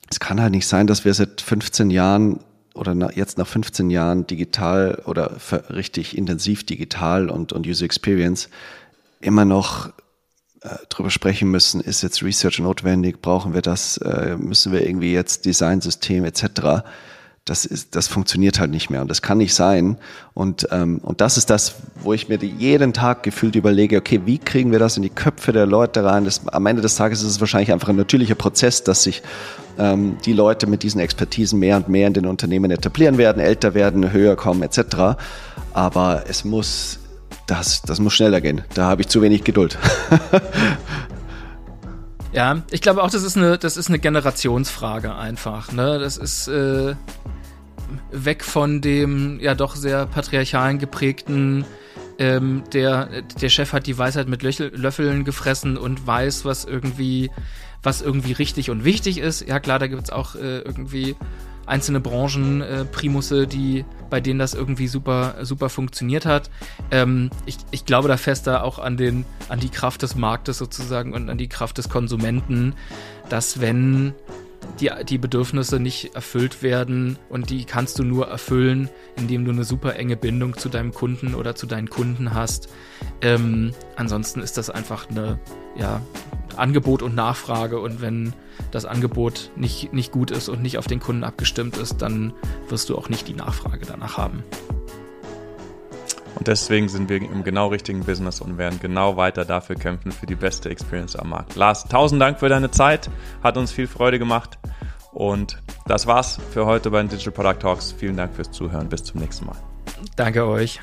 Es kann halt nicht sein, dass wir seit 15 Jahren oder na, jetzt nach 15 Jahren digital oder richtig intensiv digital und, und User Experience immer noch äh, drüber sprechen müssen, ist jetzt Research notwendig, brauchen wir das, äh, müssen wir irgendwie jetzt Designsystem etc das ist, das funktioniert halt nicht mehr und das kann nicht sein. Und, ähm, und das ist das, wo ich mir jeden Tag gefühlt überlege, okay, wie kriegen wir das in die Köpfe der Leute rein? Das, am Ende des Tages ist es wahrscheinlich einfach ein natürlicher Prozess, dass sich ähm, die Leute mit diesen Expertisen mehr und mehr in den Unternehmen etablieren werden, älter werden, höher kommen etc. Aber es muss, das, das muss schneller gehen. Da habe ich zu wenig Geduld. Ja, ich glaube auch, das ist eine, das ist eine Generationsfrage einfach. Ne? Das ist äh, weg von dem ja doch sehr patriarchalen geprägten, ähm, der, der Chef hat die Weisheit mit Löchel, Löffeln gefressen und weiß, was irgendwie, was irgendwie richtig und wichtig ist. Ja klar, da gibt's auch äh, irgendwie einzelne Branchen, äh, Primusse, die, bei denen das irgendwie super, super funktioniert hat. Ähm, ich, ich glaube da fester auch an den, an die Kraft des Marktes sozusagen und an die Kraft des Konsumenten, dass wenn die, die Bedürfnisse nicht erfüllt werden und die kannst du nur erfüllen, indem du eine super enge Bindung zu deinem Kunden oder zu deinen Kunden hast. Ähm, ansonsten ist das einfach eine, ja, Angebot und Nachfrage und wenn das Angebot nicht, nicht gut ist und nicht auf den Kunden abgestimmt ist, dann wirst du auch nicht die Nachfrage danach haben. Und deswegen sind wir im genau richtigen Business und werden genau weiter dafür kämpfen, für die beste Experience am Markt. Lars, tausend Dank für deine Zeit, hat uns viel Freude gemacht. Und das war's für heute bei den Digital Product Talks. Vielen Dank fürs Zuhören. Bis zum nächsten Mal. Danke euch.